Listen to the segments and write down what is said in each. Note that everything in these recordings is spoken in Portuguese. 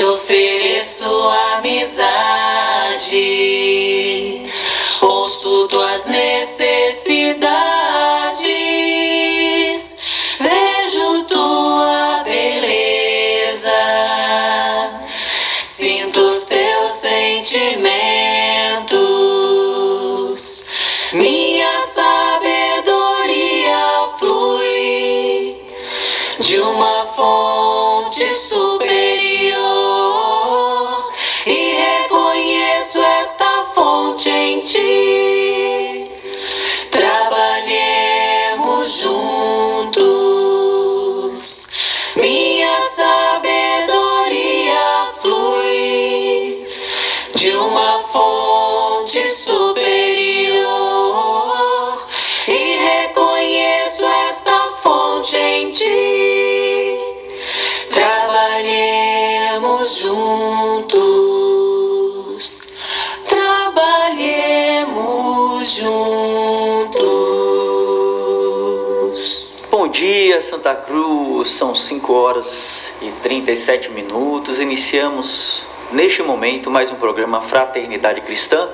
te ofereço amizade, Santa Cruz. São 5 horas e 37 minutos. Iniciamos neste momento mais um programa Fraternidade Cristã.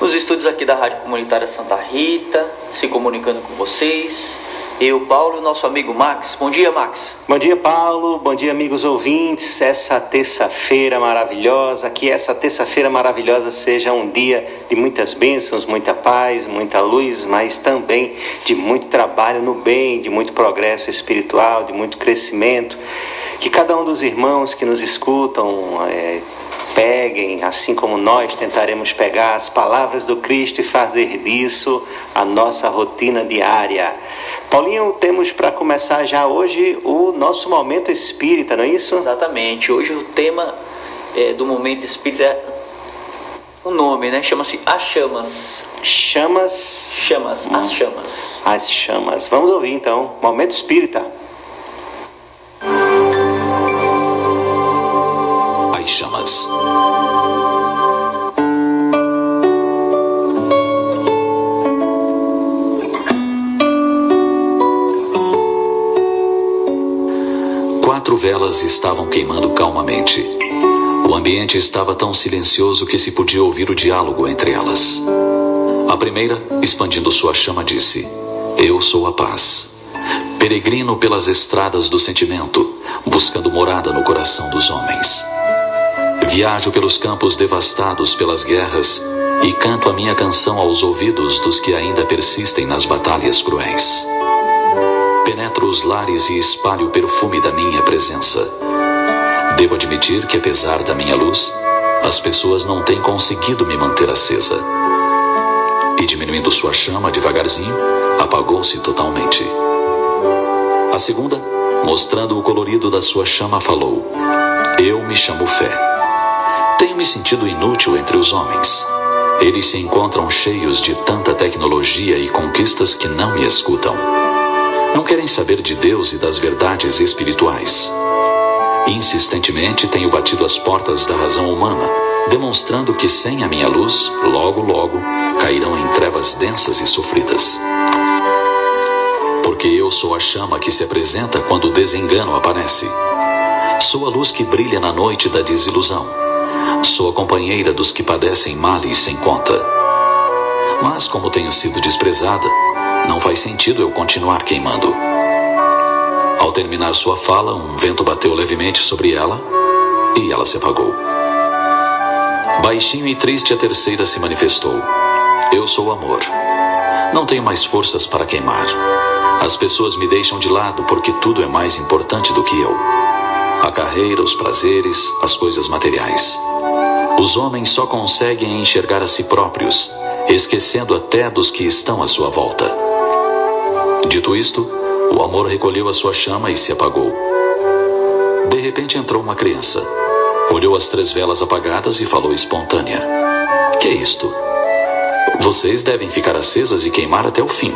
Nos estúdios aqui da Rádio Comunitária Santa Rita, se comunicando com vocês. Eu, Paulo, nosso amigo Max. Bom dia, Max. Bom dia, Paulo. Bom dia, amigos ouvintes. Essa terça-feira maravilhosa, que essa terça-feira maravilhosa seja um dia de muitas bênçãos, muita paz, muita luz, mas também de muito trabalho no bem, de muito progresso espiritual, de muito crescimento. Que cada um dos irmãos que nos escutam é, peguem, assim como nós tentaremos pegar as palavras do Cristo e fazer disso a nossa rotina diária. Paulinho, temos para começar já hoje o nosso momento espírita, não é isso? Exatamente. Hoje o tema é, do momento espírita é o nome, né? Chama-se As Chamas. Chamas. Chamas, as chamas. As chamas. Vamos ouvir então, momento espírita. As chamas. Velas estavam queimando calmamente. O ambiente estava tão silencioso que se podia ouvir o diálogo entre elas. A primeira, expandindo sua chama, disse: Eu sou a paz. Peregrino pelas estradas do sentimento, buscando morada no coração dos homens. Viajo pelos campos devastados pelas guerras e canto a minha canção aos ouvidos dos que ainda persistem nas batalhas cruéis. Penetro os lares e espalho o perfume da minha presença. Devo admitir que, apesar da minha luz, as pessoas não têm conseguido me manter acesa. E diminuindo sua chama devagarzinho, apagou-se totalmente. A segunda, mostrando o colorido da sua chama, falou: Eu me chamo Fé. Tenho me sentido inútil entre os homens. Eles se encontram cheios de tanta tecnologia e conquistas que não me escutam. Não querem saber de Deus e das verdades espirituais. Insistentemente tenho batido as portas da razão humana, demonstrando que sem a minha luz, logo, logo, cairão em trevas densas e sofridas. Porque eu sou a chama que se apresenta quando o desengano aparece. Sou a luz que brilha na noite da desilusão. Sou a companheira dos que padecem males sem conta. Mas, como tenho sido desprezada, não faz sentido eu continuar queimando. Ao terminar sua fala, um vento bateu levemente sobre ela e ela se apagou. Baixinho e triste, a terceira se manifestou. Eu sou amor. Não tenho mais forças para queimar. As pessoas me deixam de lado porque tudo é mais importante do que eu. A carreira, os prazeres, as coisas materiais. Os homens só conseguem enxergar a si próprios, esquecendo até dos que estão à sua volta. Dito isto, o amor recolheu a sua chama e se apagou. De repente entrou uma criança. Olhou as três velas apagadas e falou espontânea: Que é isto? Vocês devem ficar acesas e queimar até o fim.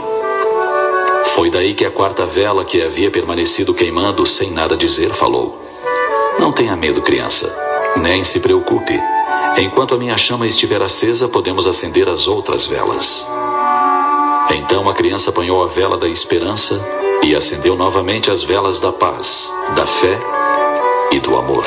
Foi daí que a quarta vela, que havia permanecido queimando sem nada dizer, falou: Não tenha medo, criança, nem se preocupe. Enquanto a minha chama estiver acesa, podemos acender as outras velas. Então a criança apanhou a vela da esperança e acendeu novamente as velas da paz, da fé e do amor.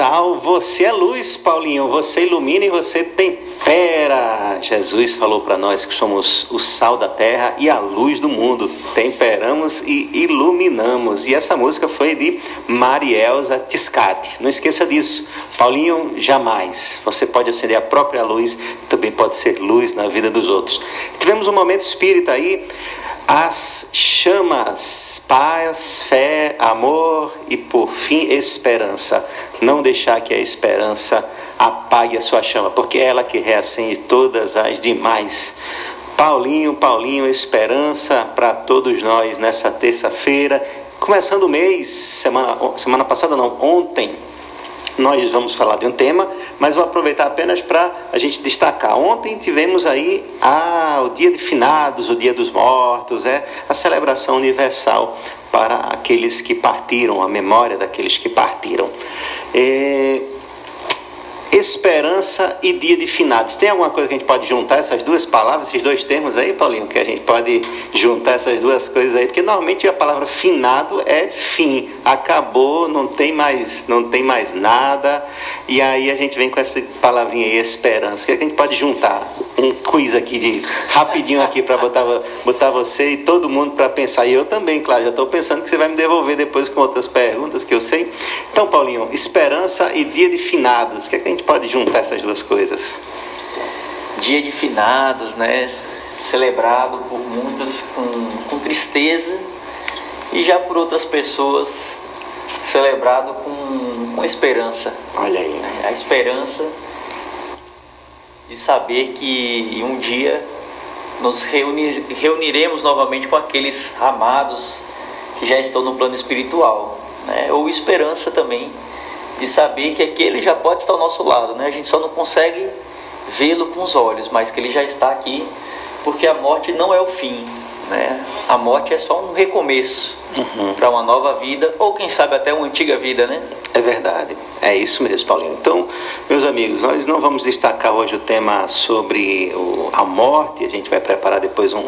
Sal, você é luz, Paulinho. Você ilumina e você tempera. Jesus falou para nós que somos o sal da terra e a luz do mundo. Temperamos e iluminamos. E essa música foi de Marielza Tiscati. Não esqueça disso. Paulinho, jamais. Você pode acender a própria luz, também pode ser luz na vida dos outros. Tivemos um momento espírita aí as chamas, paz, fé, amor e por fim esperança. Não deixar que a esperança apague a sua chama, porque é ela que reacende todas as demais. Paulinho, Paulinho, esperança para todos nós nessa terça-feira, começando o mês, semana, semana passada não, ontem, nós vamos falar de um tema, mas vou aproveitar apenas para a gente destacar. Ontem tivemos aí ah, o dia de finados, o dia dos mortos, é a celebração universal para aqueles que partiram, a memória daqueles que partiram. É, esperança e dia de finados. Tem alguma coisa que a gente pode juntar essas duas palavras, esses dois termos aí, Paulinho, que a gente pode juntar essas duas coisas aí? Porque normalmente a palavra finado é fim, acabou, não tem mais, não tem mais nada. E aí a gente vem com essa palavrinha aí, esperança. O que, é que a gente pode juntar? Um quiz aqui de rapidinho aqui para botar, botar você e todo mundo para pensar. E eu também, claro, já estou pensando que você vai me devolver depois com outras perguntas que eu sei. Então, Paulinho, esperança e dia de finados. O que, é que a gente pode juntar essas duas coisas? Dia de finados, né? Celebrado por muitos com, com tristeza e já por outras pessoas celebrado com, com esperança. Olha aí. né? A esperança de saber que um dia nos reuni- reuniremos novamente com aqueles amados que já estão no plano espiritual, né? Ou esperança também de saber que aquele já pode estar ao nosso lado, né? A gente só não consegue vê-lo com os olhos, mas que ele já está aqui, porque a morte não é o fim, né? A morte é só um recomeço Uhum. para uma nova vida, ou quem sabe até uma antiga vida, né? É verdade, é isso mesmo, Paulinho. Então, meus amigos, nós não vamos destacar hoje o tema sobre o- a morte, a gente vai preparar depois um,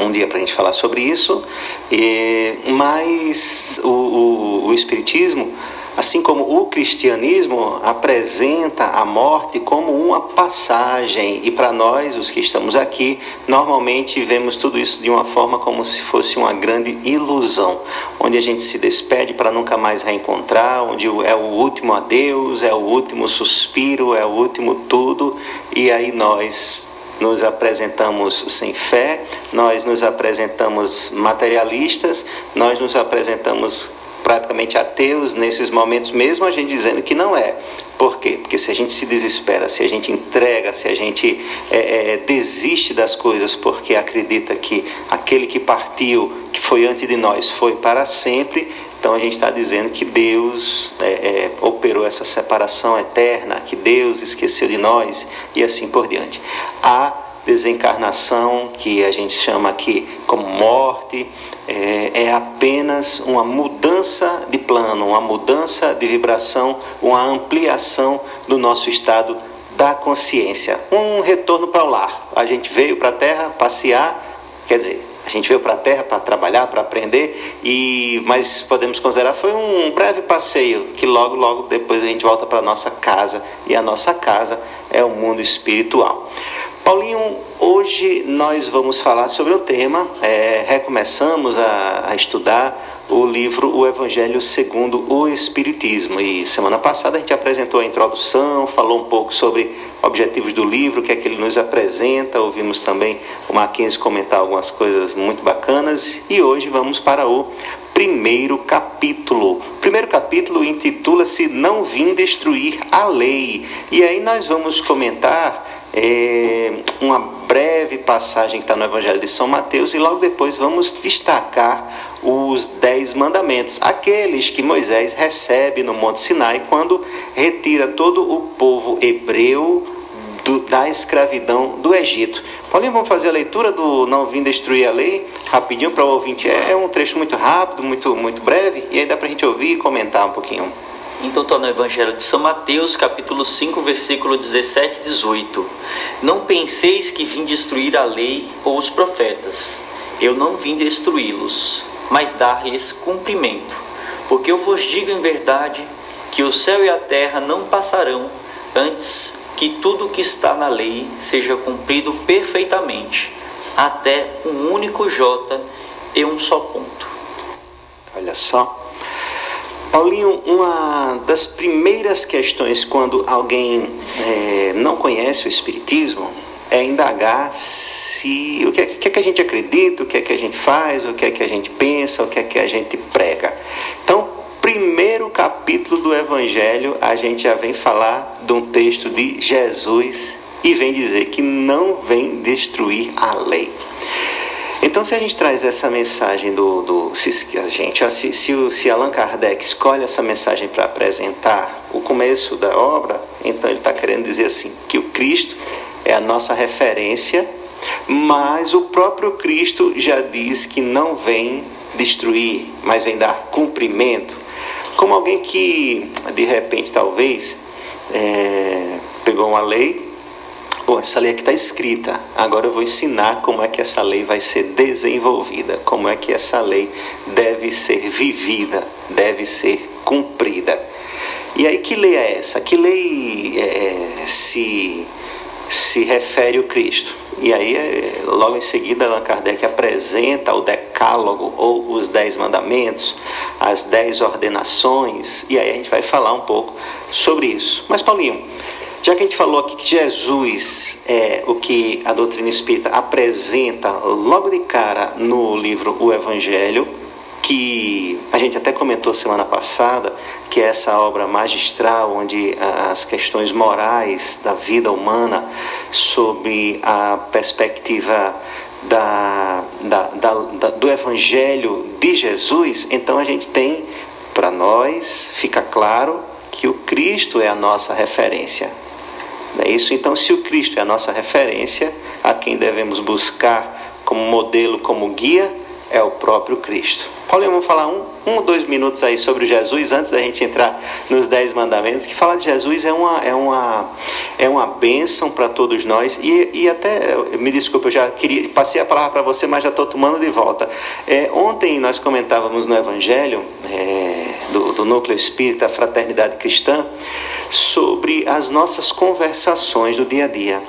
um- dia para a gente falar sobre isso, e, mas o, o- o Espiritismo Assim como o cristianismo apresenta a morte como uma passagem, e para nós, os que estamos aqui, normalmente vemos tudo isso de uma forma como se fosse uma grande ilusão, onde a gente se despede para nunca mais reencontrar, onde é o último adeus, é o último suspiro, é o último tudo, e aí nós nos apresentamos sem fé, nós nos apresentamos materialistas, nós nos apresentamos praticamente ateus nesses momentos, mesmo a gente dizendo que não é. Por quê? Porque se a gente se desespera, se a gente entrega, se a gente é, é, desiste das coisas porque acredita que aquele que partiu, que foi antes de nós, foi para sempre, então a gente está dizendo que Deus é, é, operou essa separação eterna, que Deus esqueceu de nós e assim por diante. Há desencarnação, que a gente chama aqui como morte, é, é, apenas uma mudança de plano, uma mudança de vibração, uma ampliação do nosso estado da consciência. Um retorno para o lar. A gente veio para a Terra passear, quer dizer, a gente veio para a Terra para trabalhar, para aprender, e mas podemos considerar foi um breve passeio que logo, logo depois a gente volta para nossa casa e a nossa casa é o mundo espiritual. Paulinho, hoje nós vamos falar sobre o tema, é, recomeçamos a, a estudar o livro O Evangelho segundo o Espiritismo. E semana passada a gente apresentou a introdução, falou um pouco sobre objetivos do livro, o que é que ele nos apresenta, ouvimos também o Mackenzie comentar algumas coisas muito bacanas e hoje vamos para o primeiro capítulo. O primeiro capítulo intitula-se Não Vim Destruir a Lei. E aí nós vamos comentar é, uma breve passagem que está no Evangelho de São Mateus e logo depois vamos destacar os dez mandamentos, aqueles que Moisés recebe no Monte Sinai quando retira todo o povo hebreu do, da escravidão do Egito. Paulinho, vamos fazer a leitura do Não Vim Destruir a Lei, rapidinho para o ouvinte. É, é um trecho muito rápido, muito, muito breve, e aí dá para a gente ouvir e comentar um pouquinho. Então está no Evangelho de São Mateus, capítulo 5, versículo 17 e 18. Não penseis que vim destruir a lei ou os profetas. Eu não vim destruí-los, mas dar-lhes cumprimento. Porque eu vos digo em verdade que o céu e a terra não passarão antes que tudo o que está na lei seja cumprido perfeitamente, até um único J e um só ponto. Olha só. Paulinho, uma das primeiras questões quando alguém é, não conhece o Espiritismo é indagar se o que é, que é, que a gente acredita, o que é que a gente faz, o que é que a gente pensa, o que é que a gente prega. Então, primeiro capítulo do Evangelho, a gente já vem falar de um texto de Jesus e vem dizer que não vem destruir a lei. Então, se a gente traz essa mensagem do. do se, a gente, se, se, se Allan Kardec escolhe essa mensagem para apresentar o começo da obra, então ele está querendo dizer assim: que o Cristo é a nossa referência, mas o próprio Cristo já diz que não vem destruir, mas vem dar cumprimento. Como alguém que, de repente, talvez, é, pegou uma lei Bom, essa lei aqui está escrita. Agora eu vou ensinar como é que essa lei vai ser desenvolvida, como é que essa lei deve ser vivida, deve ser cumprida. E aí, que lei é essa? Que lei é, se, se refere o Cristo? E aí, é, logo em seguida, Allan Kardec apresenta o Decálogo, ou os Dez Mandamentos, as Dez Ordenações, e aí a gente vai falar um pouco sobre isso. Mas, Paulinho, já que a gente falou aqui que Jesus é o que a doutrina espírita apresenta logo de cara no livro O Evangelho, que a gente até comentou semana passada, que é essa obra magistral onde as questões morais da vida humana, sob a perspectiva da, da, da, do Evangelho de Jesus, então a gente tem para nós, fica claro que o Cristo é a nossa referência. É isso? Então, se o Cristo é a nossa referência, a quem devemos buscar como modelo, como guia, é o próprio Cristo. Paulinho, vamos falar um, um ou dois minutos aí sobre Jesus antes da gente entrar nos dez mandamentos, que falar de Jesus é uma, é uma, é uma bênção para todos nós. E, e até, me desculpe, eu já queria, passei a palavra para você, mas já estou tomando de volta. É, ontem nós comentávamos no Evangelho é, do, do Núcleo Espírita Fraternidade Cristã sobre as nossas conversações do dia a dia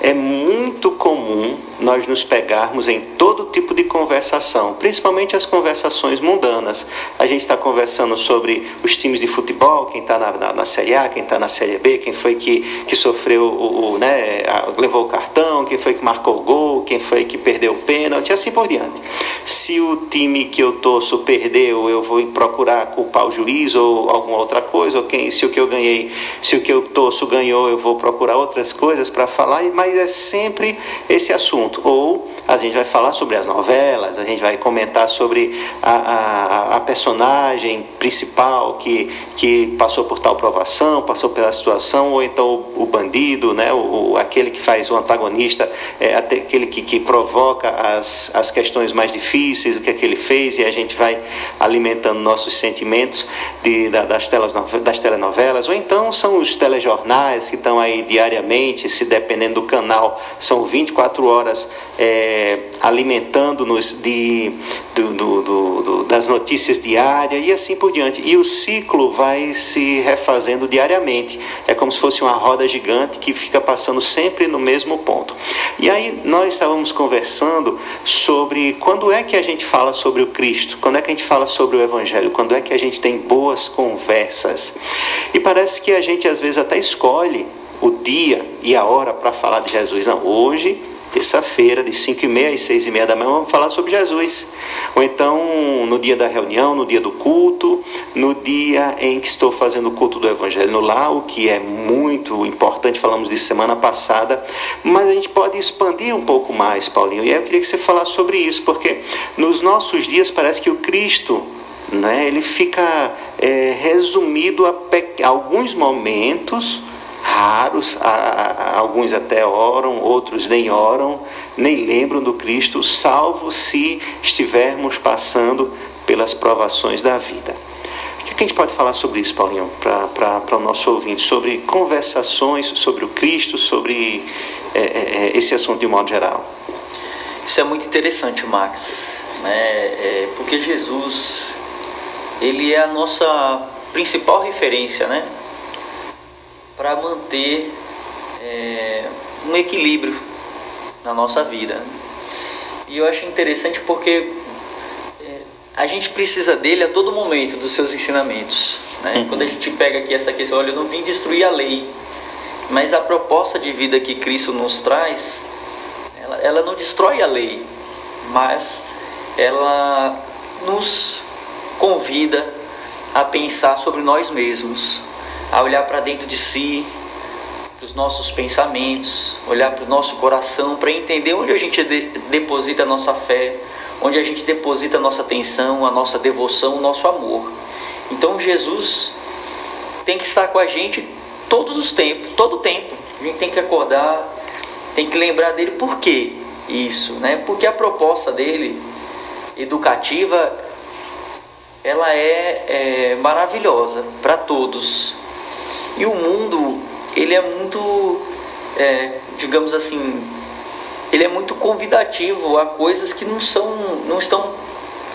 é muito comum nós nos pegarmos em todo tipo de conversação, principalmente as conversações mundanas. A gente está conversando sobre os times de futebol, quem está na, na, na, Série A, quem está na Série B, quem foi que, que sofreu o, o né, levou o cartão, quem foi que marcou o gol, quem foi que perdeu o pênalti, assim por diante. Se o time que eu torço perdeu, eu vou procurar culpar o juiz ou alguma outra coisa, ou quem, se o que eu ganhei, se o que eu torço ganhou, eu vou procurar outras coisas para falar, mas mas é sempre esse assunto. Ou a gente vai falar sobre as novelas, a gente vai comentar sobre a, a, a personagem principal que, que passou por tal provação, passou pela situação, ou então o, o bandido, né, o, aquele que faz o antagonista, é, aquele que, que provoca as, as questões mais difíceis, o que é que ele fez, e a gente vai alimentando nossos sentimentos de, da, das, telas, das telenovelas, ou então são os telejornais que estão aí diariamente, se dependendo do canal canal são 24 horas é, alimentando-nos de, do, do, do, das notícias diárias e assim por diante. E o ciclo vai se refazendo diariamente. É como se fosse uma roda gigante que fica passando sempre no mesmo ponto. E aí nós estávamos conversando sobre quando é que a gente fala sobre o Cristo, quando é que a gente fala sobre o Evangelho, quando é que a gente tem boas conversas. E parece que a gente às vezes até escolhe o dia e a hora para falar de Jesus. Não, hoje, terça-feira, de 5 e meia às 6 e meia da manhã, vamos falar sobre Jesus. Ou então, no dia da reunião, no dia do culto, no dia em que estou fazendo o culto do Evangelho no lar, o que é muito importante, falamos disso semana passada, mas a gente pode expandir um pouco mais, Paulinho. E eu queria que você falasse sobre isso, porque nos nossos dias parece que o Cristo né, ele fica é, resumido a, a alguns momentos raros, alguns até oram, outros nem oram, nem lembram do Cristo, salvo se estivermos passando pelas provações da vida. O que a gente pode falar sobre isso, Paulinho, para o nosso ouvinte? Sobre conversações sobre o Cristo, sobre é, é, é, esse assunto de um modo geral. Isso é muito interessante, Max, né? É, porque Jesus, ele é a nossa principal referência, né? Para manter é, um equilíbrio na nossa vida. E eu acho interessante porque é, a gente precisa dele a todo momento, dos seus ensinamentos. Né? Uhum. Quando a gente pega aqui essa questão, olha, eu não vim destruir a lei, mas a proposta de vida que Cristo nos traz, ela, ela não destrói a lei, mas ela nos convida a pensar sobre nós mesmos, a olhar para dentro de si, para os nossos pensamentos, olhar para o nosso coração, para entender onde a gente de deposita a nossa fé, onde a gente deposita a nossa atenção, a nossa devoção, o nosso amor. Então Jesus tem que estar com a gente todos os tempos, todo o tempo. A gente tem que acordar, tem que lembrar dele por quê isso, né? Porque a proposta dele educativa ela é, é maravilhosa para todos. E o mundo, ele é muito, é, digamos assim, ele é muito convidativo a coisas que não são, não estão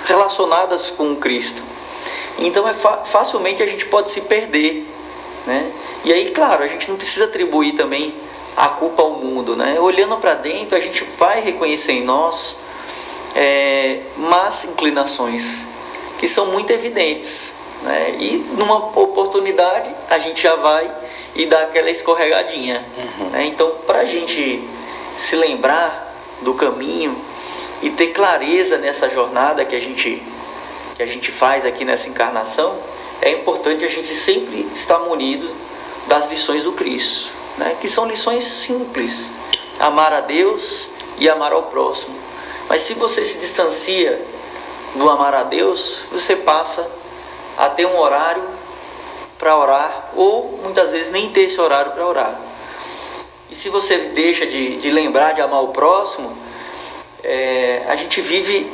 relacionadas com Cristo. Então é fa facilmente a gente pode se perder, né? E aí, claro, a gente não precisa atribuir também a culpa ao mundo, né? Olhando para dentro, a gente vai reconhecer em nós é, más inclinações que são muito evidentes. Né? E numa oportunidade a gente já vai e dá aquela escorregadinha. Uhum. Né? Então, para a gente se lembrar do caminho e ter clareza nessa jornada que a gente que a gente faz aqui nessa encarnação, é importante a gente sempre estar munido das lições do Cristo, né? que são lições simples: amar a Deus e amar ao próximo. Mas se você se distancia do amar a Deus, você passa a ter um horário para orar, ou muitas vezes nem ter esse horário para orar. E se você deixa de, de lembrar de amar o próximo, é, a gente vive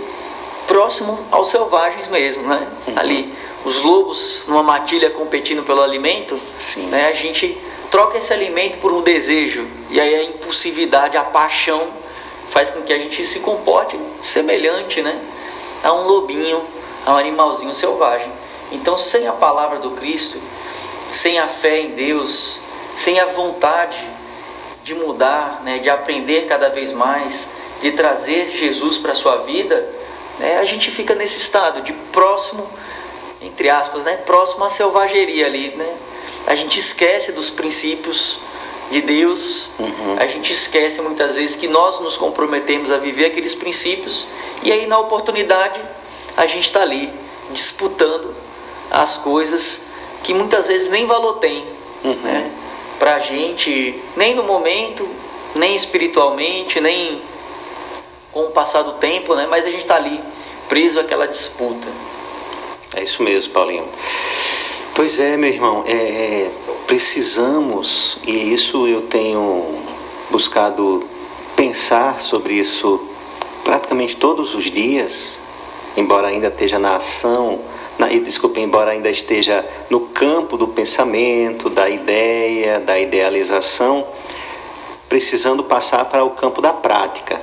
próximo aos selvagens mesmo, né? Uhum. Ali, os lobos numa matilha competindo pelo alimento, Sim. né? A gente troca esse alimento por um desejo e aí a impulsividade, a paixão faz com que a gente se comporte semelhante, né? A um lobinho, a um animalzinho selvagem. Então, sem a palavra do Cristo, sem a fé em Deus, sem a vontade de mudar, né, de aprender cada vez mais, de trazer Jesus para a sua vida, né, a gente fica nesse estado de próximo, entre aspas, né, próximo à selvageria ali. Né? A gente esquece dos princípios de Deus, uhum. a gente esquece muitas vezes que nós nos comprometemos a viver aqueles princípios e aí na oportunidade a gente está ali disputando as coisas que muitas vezes nem valor tem. Uhum. Né? para a gente, nem no momento, nem espiritualmente, nem com o passar do tempo, né? mas a gente está ali, preso àquela disputa. É isso mesmo, Paulinho. Pois é, meu irmão, é, é, precisamos, e isso eu tenho buscado pensar sobre isso praticamente todos os dias, embora ainda esteja na ação na, desculpe, embora ainda esteja no campo do pensamento, da ideia, da idealização, precisando passar para o campo da prática,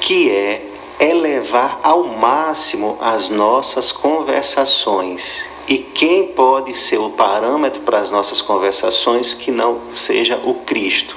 que é elevar ao máximo as nossas conversações. E quem pode ser o parâmetro para as nossas conversações que não seja o Cristo?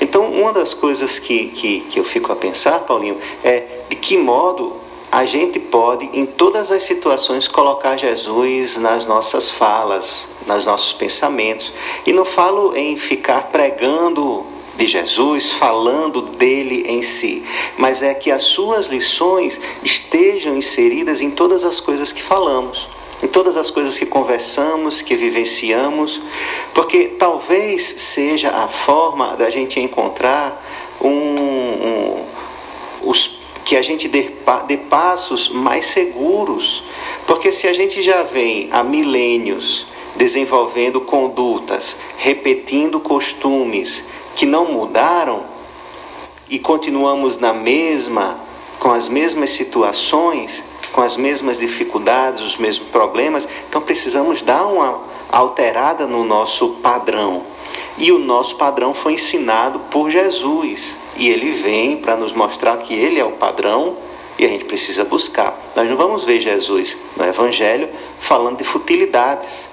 Então, uma das coisas que, que, que eu fico a pensar, Paulinho, é de que modo a gente pode, em todas as situações, colocar Jesus nas nossas falas, nos nossos pensamentos. E não falo em ficar pregando de Jesus, falando dele em si, mas é que as suas lições estejam inseridas em todas as coisas que falamos, em todas as coisas que conversamos, que vivenciamos, porque talvez seja a forma da gente encontrar um, um, os que a gente dê, dê passos mais seguros. Porque se a gente já vem há milênios desenvolvendo condutas, repetindo costumes que não mudaram e continuamos na mesma, com as mesmas situações, com as mesmas dificuldades, os mesmos problemas, então precisamos dar uma alterada no nosso padrão. E o nosso padrão foi ensinado por Jesus. E ele vem para nos mostrar que ele é o padrão e a gente precisa buscar. Nós não vamos ver Jesus no Evangelho falando de futilidades.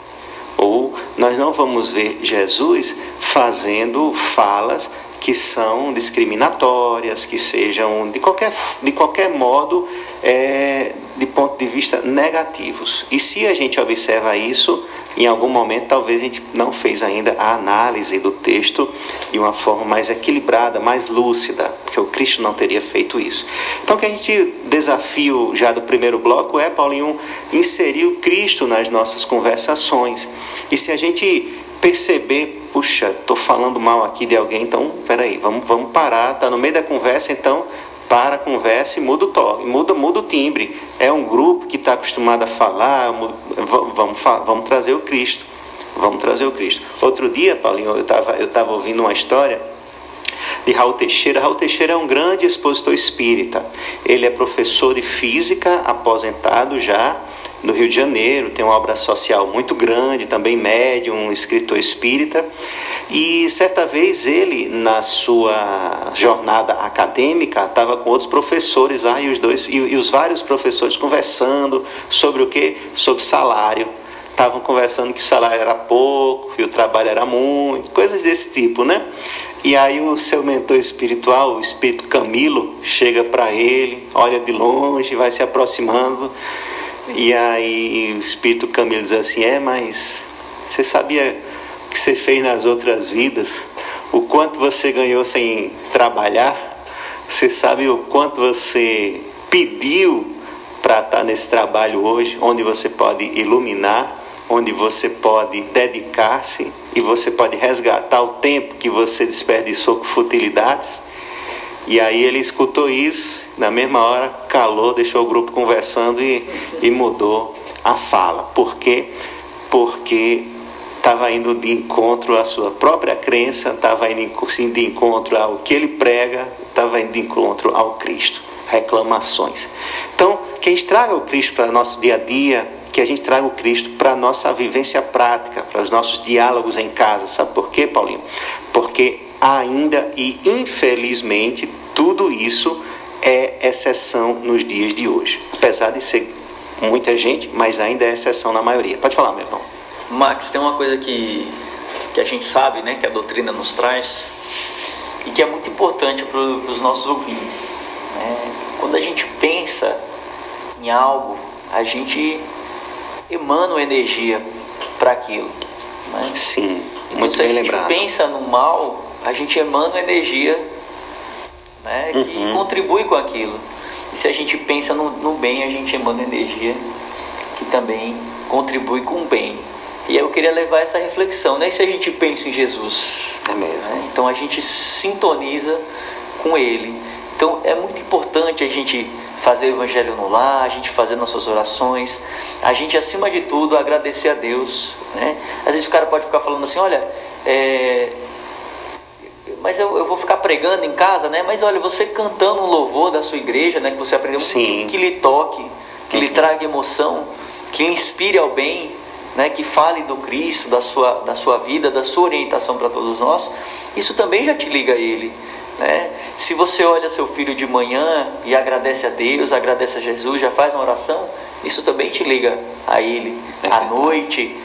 Ou nós não vamos ver Jesus fazendo falas que são discriminatórias, que sejam de qualquer, de qualquer modo, é, de ponto de vista negativos. E se a gente observa isso, em algum momento talvez a gente não fez ainda a análise do texto de uma forma mais equilibrada, mais lúcida, porque o Cristo não teria feito isso. Então, o que a gente desafio já do primeiro bloco é, Paulinho, inserir o Cristo nas nossas conversações. E se a gente perceber, puxa, estou falando mal aqui de alguém, então peraí, vamos, vamos parar, está no meio da conversa, então para a conversa e muda o toque, muda, muda o timbre. É um grupo que está acostumado a falar, vamos, vamos trazer o Cristo. Vamos trazer o Cristo. Outro dia, Paulinho, eu estava eu tava ouvindo uma história de Raul Teixeira. Raul Teixeira é um grande expositor espírita. Ele é professor de física, aposentado já, no Rio de Janeiro, tem uma obra social muito grande, também médium, um escritor espírita. E certa vez ele, na sua jornada acadêmica, estava com outros professores lá e os dois e, e os vários professores conversando sobre o que? Sobre salário. Estavam conversando que o salário era pouco e o trabalho era muito, coisas desse tipo, né? E aí o seu mentor espiritual, o espírito Camilo, chega para ele, olha de longe, vai se aproximando e aí o espírito Camilo diz assim: É, mas você sabia que você fez nas outras vidas? O quanto você ganhou sem trabalhar? Você sabe o quanto você pediu para estar nesse trabalho hoje, onde você pode iluminar, onde você pode dedicar-se e você pode resgatar o tempo que você desperdiçou com futilidades? E aí ele escutou isso, na mesma hora calou, deixou o grupo conversando e, e mudou a fala. Por quê? Porque estava indo de encontro à sua própria crença, estava indo de encontro ao que ele prega, estava indo de encontro ao Cristo. reclamações. Então, que a gente traga o Cristo para nosso dia a dia, que a gente traga o Cristo para a nossa vivência prática, para os nossos diálogos em casa. Sabe por quê, Paulinho? Porque ainda e infelizmente tudo isso é exceção nos dias de hoje. Apesar de ser muita gente, mas ainda é exceção na maioria. Pode falar, meu irmão. Max, tem uma coisa que, que a gente sabe, né, que a doutrina nos traz e que é muito importante para os nossos ouvintes. Né? Quando a gente pensa em algo, a gente emana energia para aquilo. Né? Sim, então, muito se a bem gente lembrado. pensa no mal, a gente emana energia né, que Uhum. contribui com aquilo. E se a gente pensa no, no bem, a gente emana energia que também contribui com o bem. E eu queria levar essa reflexão, né? E se a gente pensa em Jesus? É mesmo. né? Então a gente sintoniza com Ele. Então é muito importante a gente fazer o Evangelho no lar, a gente fazer nossas orações, a gente acima de tudo agradecer a Deus. Né? Às vezes o cara pode ficar falando assim, olha, é, mas eu, eu vou ficar pregando em casa, né? Mas olha, você cantando um louvor da sua igreja, né? Que você aprendeu que, que lhe toque, que lhe Uhum. traga emoção, que lhe inspire ao bem, né? Que fale do Cristo, da sua, da sua vida, da sua orientação para todos nós. Isso também já te liga a Ele. Né? Se você olha seu filho de manhã e agradece a Deus, agradece a Jesus, já faz uma oração, isso também te liga a Ele. É à noite,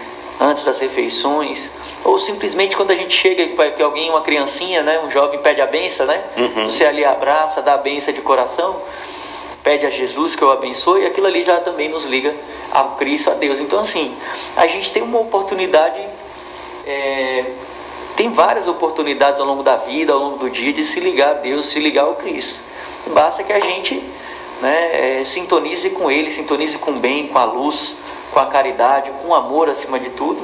antes das refeições, ou simplesmente quando a gente chega e que alguém, uma criancinha, né, um jovem pede a benção, né? Uhum. Você ali abraça, dá a benção de coração, pede a Jesus que eu abençoe, e aquilo ali já também nos liga a Cristo, a Deus. Então assim, a gente tem uma oportunidade, é, tem várias oportunidades ao longo da vida, ao longo do dia, de se ligar a Deus, se ligar ao Cristo. Basta que a gente né, é, sintonize com Ele, sintonize com o bem, com a luz, com a caridade, com o amor acima de tudo.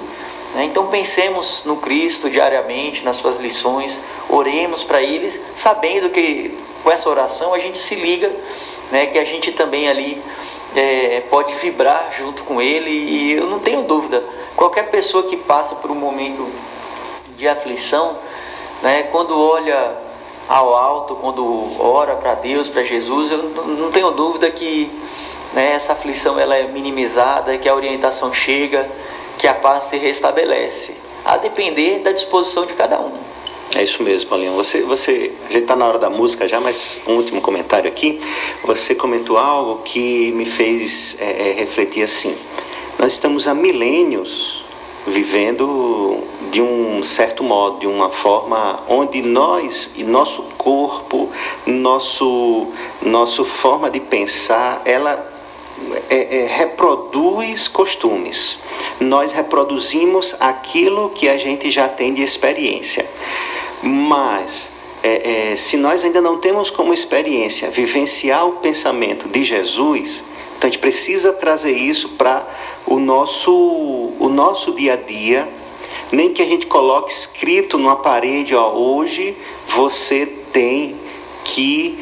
né? Então pensemos no Cristo diariamente, nas suas lições, oremos para eles, sabendo que com essa oração a gente se liga, né, que a gente também ali é, pode vibrar junto com Ele. E eu não tenho dúvida, qualquer pessoa que passa por um momento de aflição, né, quando olha ao alto, quando ora para Deus, para Jesus, eu não- não tenho dúvida que né, essa aflição ela é minimizada, que a orientação chega, que a paz se restabelece, a depender da disposição de cada um. É isso mesmo, Paulinho. Você, você, a gente está na hora da música já, mas um último comentário aqui. Você comentou algo que me fez é, é, refletir assim. Nós estamos há milênios vivendo de um certo modo, de uma forma onde nós e nosso corpo, nosso, nosso forma de pensar, ela é, é, reproduz costumes. Nós reproduzimos aquilo que a gente já tem de experiência. Mas é, é, se nós ainda não temos como experiência vivenciar o pensamento de Jesus, então a gente precisa trazer isso para o nosso, o nosso dia a dia. Nem que a gente coloque escrito numa parede, ó, hoje você tem que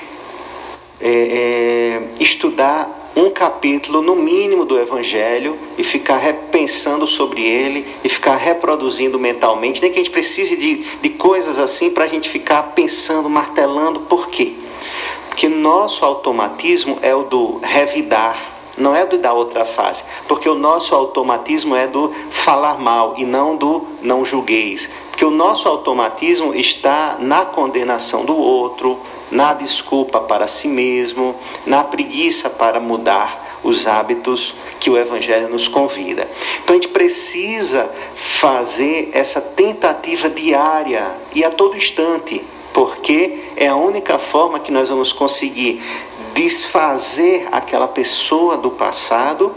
é, é, estudar um capítulo no mínimo do Evangelho e ficar repensando sobre ele e ficar reproduzindo mentalmente. Nem que a gente precise de, de coisas assim para a gente ficar pensando, martelando. Por quê? Porque nosso automatismo é o do revidar, não é do da outra fase. Porque o nosso automatismo é do falar mal e não do não julgueis. Porque o nosso automatismo está na condenação do outro, na desculpa para si mesmo, na preguiça para mudar os hábitos que o Evangelho nos convida. Então a gente precisa fazer essa tentativa diária e a todo instante, porque é a única forma que nós vamos conseguir desfazer aquela pessoa do passado,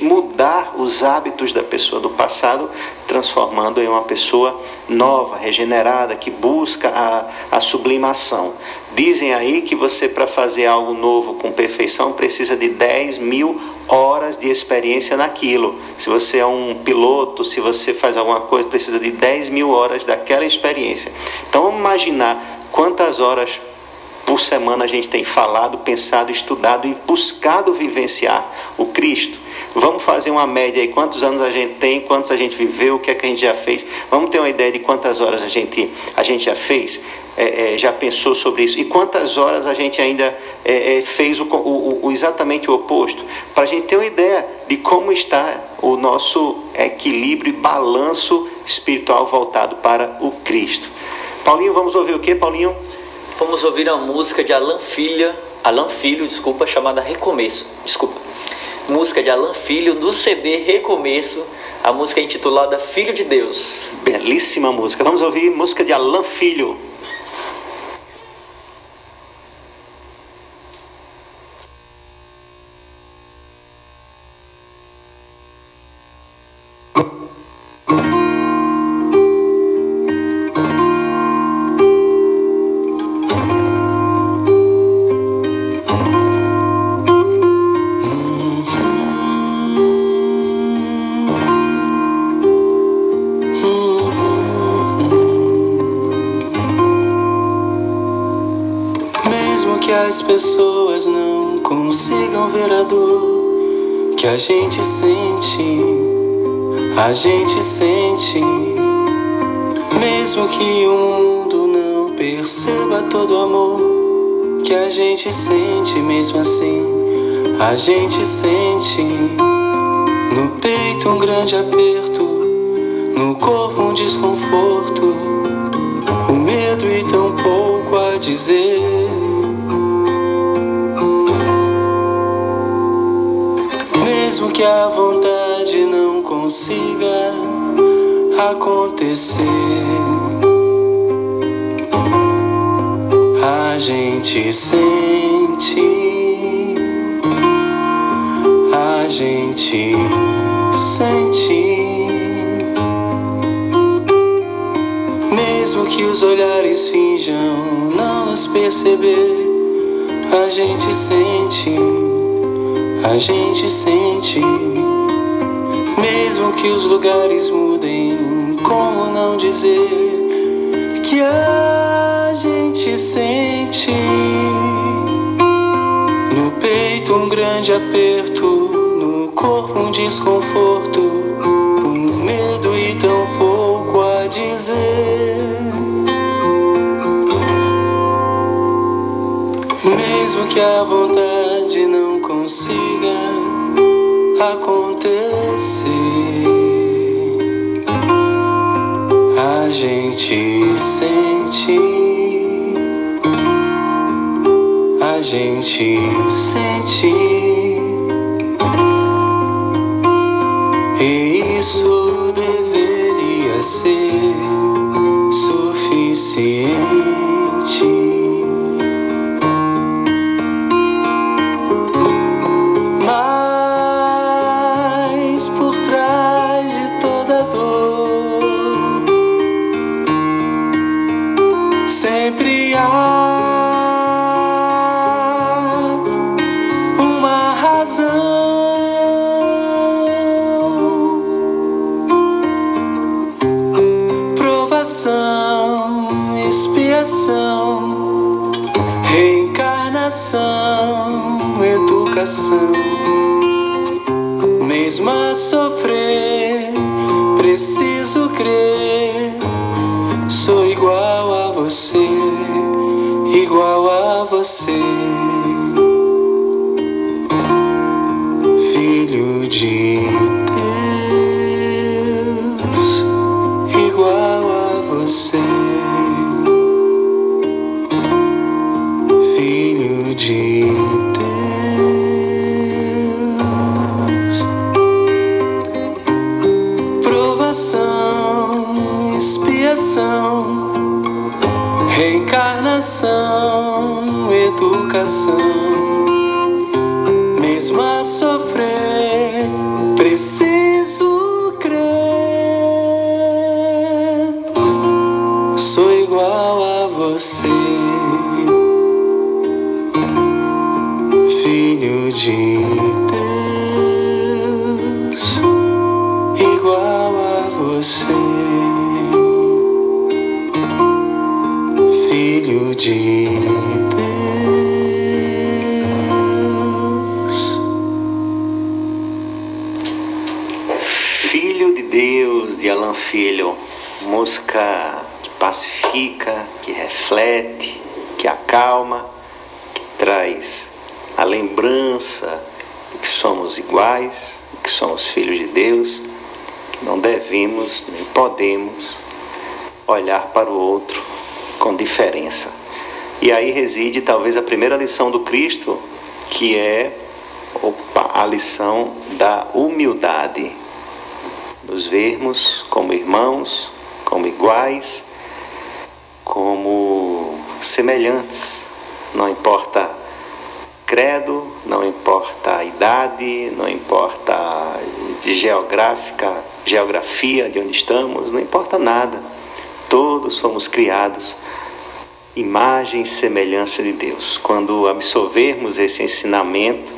mudar os hábitos da pessoa do passado, transformando em uma pessoa nova, regenerada, que busca a, a sublimação. Dizem aí que você, para fazer algo novo com perfeição, precisa de 10 mil horas de experiência naquilo. Se você é um piloto, se você faz alguma coisa, precisa de 10 mil horas daquela experiência. Então vamos imaginar quantas horas por semana a gente tem falado, pensado, estudado e buscado vivenciar o Cristo. Vamos fazer uma média aí, quantos anos a gente tem, quantos a gente viveu, o que é que a gente já fez. Vamos ter uma ideia de quantas horas a gente, a gente já fez, é, é, já pensou sobre isso. E quantas horas a gente ainda é, é fez o, o, o, exatamente o oposto. Para a gente ter uma ideia de como está o nosso equilíbrio e balanço espiritual voltado para o Cristo. Paulinho, vamos ouvir o que, Paulinho? Vamos ouvir a música de Alan Filho, Alan Filho, desculpa, chamada Recomeço. Desculpa música de Alan Filho, do CD Recomeço, a música intitulada Filho de Deus. Belíssima música. Vamos ouvir música de Alan Filho. Que a gente sente, a gente sente, mesmo que o mundo não perceba todo o amor que a gente sente, mesmo assim, a gente sente no peito um grande aperto, no corpo um desconforto, o medo e tão pouco a dizer. Mesmo que a vontade não consiga acontecer. A gente sente, a gente sente. Mesmo que os olhares finjam não nos perceber, a gente sente a gente sente, mesmo que os lugares mudem, como não dizer que a gente sente no peito um grande aperto, no corpo um desconforto, um medo e tão pouco a dizer. Mesmo que a vontade consiga acontecer. A gente sente, a gente sente, mesmo você. Filho de Deus, igual a você. Filho de reencarnação, educação. Música que pacifica, que reflete, que acalma, que traz a lembrança de que somos iguais, de que somos filhos de Deus, que não devemos nem podemos olhar para o outro com diferença. E aí reside talvez a primeira lição do Cristo, que é opa, a lição da humildade. Nos vermos como irmãos, como iguais, como semelhantes. Não importa credo, não importa idade, não importa de geográfica, geografia de onde estamos, não importa nada. Todos somos criados imagem e semelhança de Deus. Quando absorvermos esse ensinamento,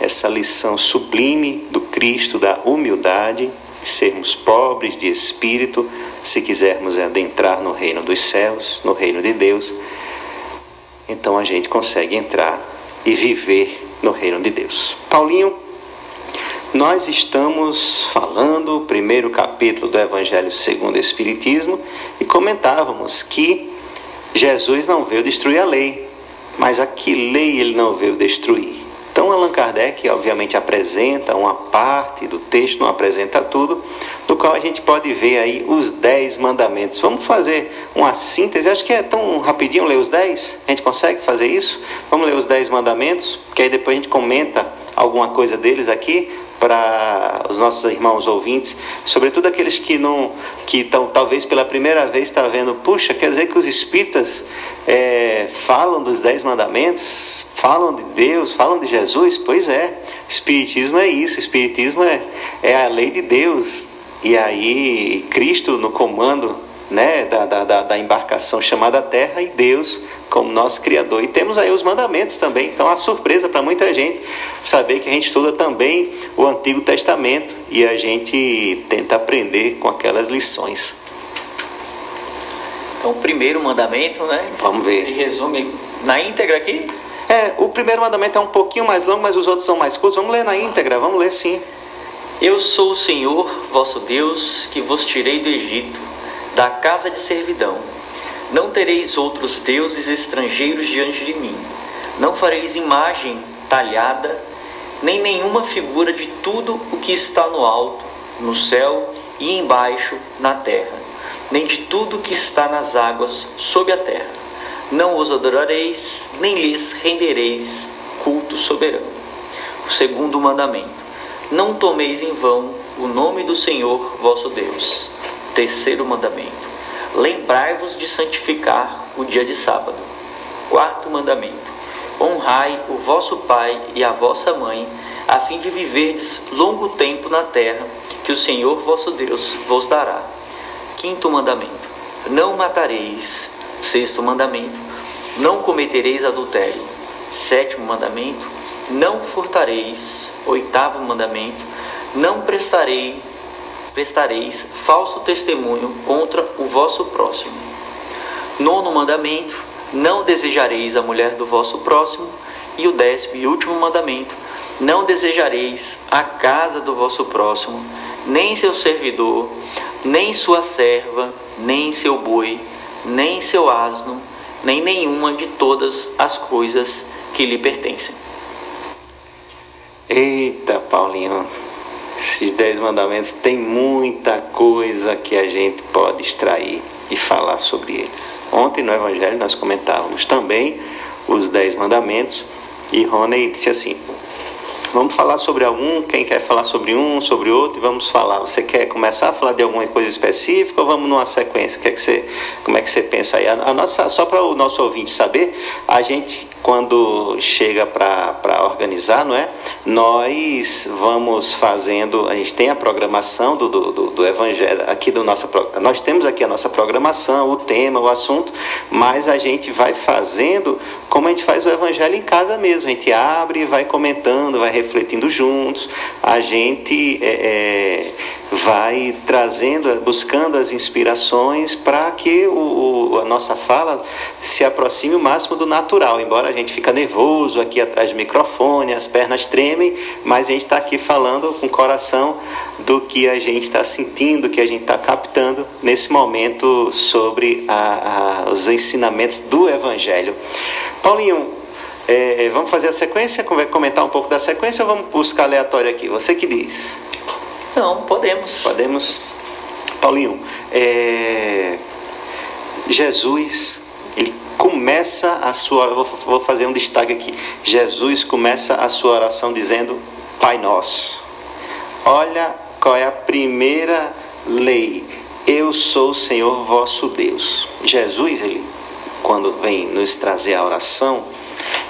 essa lição sublime do Cristo da humildade, sermos pobres de espírito, se quisermos adentrar no reino dos céus, no reino de Deus, então a gente consegue entrar e viver no reino de Deus. Paulinho, nós estamos falando o primeiro capítulo do Evangelho segundo o Espiritismo e comentávamos que Jesus não veio destruir a lei, mas a que lei ele não veio destruir? Então Allan Kardec obviamente apresenta uma parte do texto, não apresenta tudo, do qual a gente pode ver aí os dez mandamentos. Vamos fazer uma síntese, acho que é tão rapidinho ler os dez, a gente consegue fazer isso? Vamos ler os dez mandamentos, que aí depois a gente comenta alguma coisa deles aqui, para os nossos irmãos ouvintes, sobretudo aqueles que não, que tão, talvez pela primeira vez está vendo, puxa, quer dizer que os espíritas é, falam dos dez mandamentos, falam de Deus, falam de Jesus? Pois é, espiritismo é isso, espiritismo é, é a lei de Deus, e aí Cristo no comando né, da, da, da embarcação chamada Terra e Deus como nosso Criador. E temos aí os mandamentos também. Então, é a surpresa para muita gente saber que a gente estuda também o Antigo Testamento e a gente tenta aprender com aquelas lições. Então, o primeiro mandamento, né? Vamos ver. Se resume na íntegra aqui? É, o primeiro mandamento é um pouquinho mais longo, mas os outros são mais curtos. Vamos ler na íntegra, vamos ler sim. Eu sou o Senhor, vosso Deus, que vos tirei do Egito, da casa de servidão não tereis outros deuses estrangeiros diante de mim. Não fareis imagem talhada, nem nenhuma figura de tudo o que está no alto, no céu e embaixo na terra, nem de tudo o que está nas águas sob a terra. Não os adorareis, nem lhes rendereis culto soberano. O segundo mandamento: Não tomeis em vão o nome do Senhor vosso Deus. Terceiro mandamento: lembrai-vos de santificar o dia de sábado. Quarto mandamento: honrai o vosso pai e a vossa mãe, a fim de viverdes longo tempo na terra que o Senhor vosso Deus vos dará. Quinto mandamento: não matareis. Sexto mandamento: não cometereis adultério. Sétimo mandamento: não furtareis. Oitavo mandamento: não prestarei prestareis falso testemunho contra o vosso próximo. Nono mandamento: não desejareis a mulher do vosso próximo. E o décimo e último mandamento: não desejareis a casa do vosso próximo, nem seu servidor, nem sua serva, nem seu boi, nem seu asno, nem nenhuma de todas as coisas que lhe pertencem. Eita, Paulinho, esses dez mandamentos tem muita coisa que a gente pode extrair e falar sobre eles. Ontem no Evangelho nós comentávamos também os dez mandamentos e Rony disse assim: Vamos falar sobre algum, quem quer falar sobre um, sobre outro, e vamos falar. Você quer começar a falar de alguma coisa específica ou vamos numa sequência? Quer que você, como é que você pensa aí? A, nossa, só para o nosso ouvinte saber, a gente, quando chega para organizar, não é? Nós vamos fazendo, a gente tem a programação do, do, do, do Evangelho, aqui do nossa, nós temos aqui a nossa programação, o tema, o assunto, mas a gente vai fazendo como a gente faz o Evangelho em casa mesmo. A gente abre, vai comentando, vai refletindo juntos, a gente é, é, vai trazendo, buscando as inspirações para que o, o, a nossa fala se aproxime o máximo do natural. Embora a gente fica nervoso aqui atrás do microfone, as pernas tremem, mas a gente está aqui falando com o coração do que a gente está sentindo, que a gente está captando nesse momento sobre a, a, os ensinamentos do Evangelho. Paulinho, é, vamos fazer a sequência, comentar um pouco da sequência ou vamos buscar aleatório aqui? Você que diz. Não, podemos. Podemos. Paulinho, é, Jesus, ele começa a sua. Vou, vou fazer um destaque aqui. Jesus começa a sua oração dizendo: Pai Nosso. Olha qual é a primeira lei. Eu sou o Senhor vosso Deus. Jesus, ele, quando vem nos trazer a oração,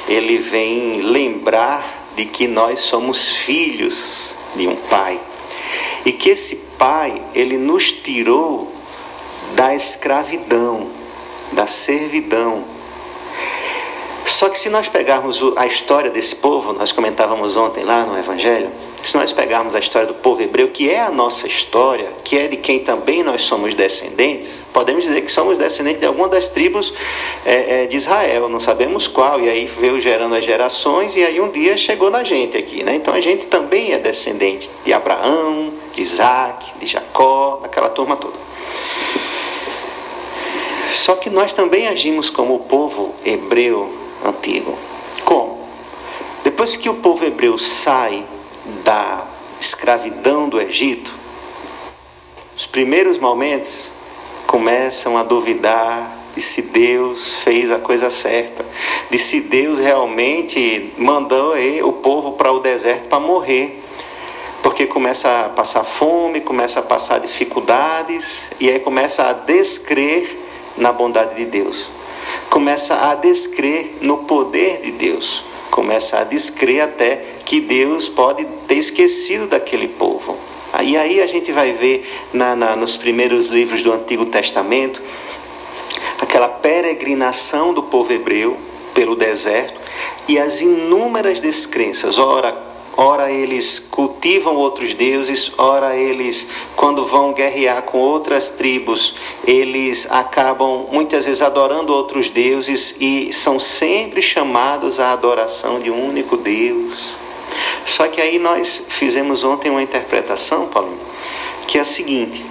ele vem lembrar de que nós somos filhos de um pai e que esse pai ele nos tirou da escravidão, da servidão. Só que se nós pegarmos a história desse povo, nós comentávamos ontem lá no Evangelho, se nós pegarmos a história do povo hebreu, que é a nossa história, que é de quem também nós somos descendentes, podemos dizer que somos descendentes de alguma das tribos é, é, de Israel, não sabemos qual, e aí veio gerando as gerações, e aí um dia chegou na gente aqui, né? Então a gente também é descendente de Abraão, de Isaac, de Jacó, daquela turma toda. Só que nós também agimos como o povo hebreu antigo. Como? Depois que o povo hebreu sai da escravidão do Egito, os primeiros momentos começam a duvidar de se Deus fez a coisa certa, de se Deus realmente mandou o povo para o deserto para morrer. Porque começa a passar fome, começa a passar dificuldades, e aí começa a descrer na bondade de Deus, começa a descrer no poder de Deus, começa a descrer até que Deus pode ter esquecido daquele povo. E aí a gente vai ver na, na, nos primeiros livros do Antigo Testamento aquela peregrinação do povo hebreu pelo deserto e as inúmeras descrenças. Ora, ora eles cultivam outros deuses, ora eles, quando vão guerrear com outras tribos, eles acabam muitas vezes adorando outros deuses e são sempre chamados à adoração de um único Deus. Só que aí nós fizemos ontem uma interpretação, Paulinho, que é a seguinte.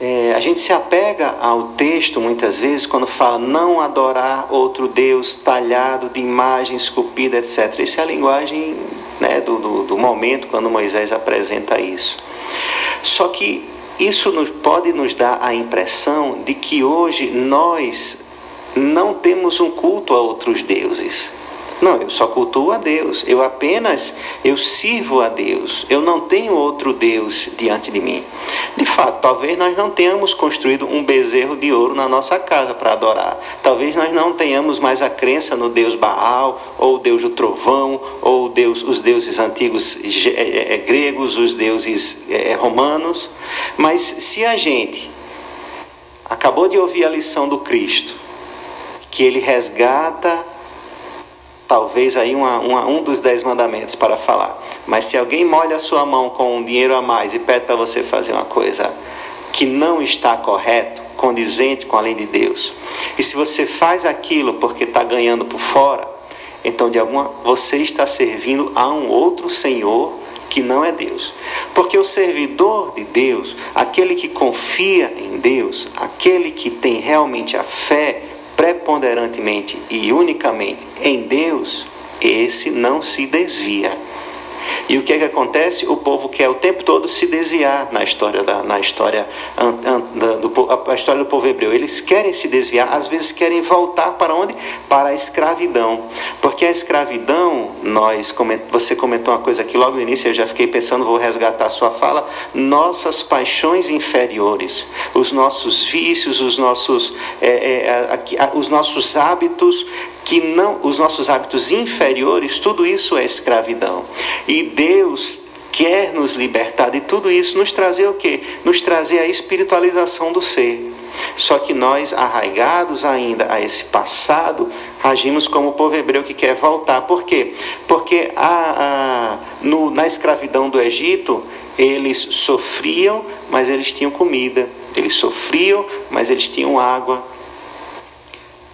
É, a gente se apega ao texto muitas vezes quando fala não adorar outro Deus talhado de imagem esculpida, etc. Isso é a linguagem né, do, do, do momento quando Moisés apresenta isso. Só que isso nos, pode nos dar a impressão de que hoje nós não temos um culto a outros deuses. Não, eu só cultuo a Deus. Eu apenas eu sirvo a Deus. Eu não tenho outro Deus diante de mim. De fato, talvez nós não tenhamos construído um bezerro de ouro na nossa casa para adorar. Talvez nós não tenhamos mais a crença no Deus Baal, ou o Deus do trovão, ou Deus, os deuses antigos é, é, é, gregos, os deuses romanos. Mas se a gente acabou de ouvir a lição do Cristo, que ele resgata talvez aí uma, uma, um dos dez mandamentos para falar. Mas se alguém molha a sua mão com um dinheiro a mais e pede para você fazer uma coisa que não está correto, condizente com a lei de Deus, e se você faz aquilo porque está ganhando por fora, então de alguma você está servindo a um outro Senhor que não é Deus. Porque o servidor de Deus, aquele que confia em Deus, aquele que tem realmente a fé preponderantemente e unicamente em Deus, esse não se desvia. E o que é que acontece? O povo quer o tempo todo se desviar na história da na história do, a história do povo hebreu. Eles querem se desviar, às vezes querem voltar para onde? Para a escravidão. Porque a escravidão, nós você comentou uma coisa aqui logo no início, eu já fiquei pensando, vou resgatar a sua fala, nossas paixões inferiores, os nossos vícios, os nossos é, é, os nossos hábitos que não os nossos hábitos inferiores, tudo isso é escravidão. E Deus quer nos libertar de tudo isso, nos trazer o quê? Nos trazer a espiritualização do ser. Só que nós, arraigados ainda a esse passado, agimos como o povo hebreu que quer voltar. Por quê? Porque a, a, no, na escravidão do Egito, eles sofriam, mas eles tinham comida. Eles sofriam, mas eles tinham água.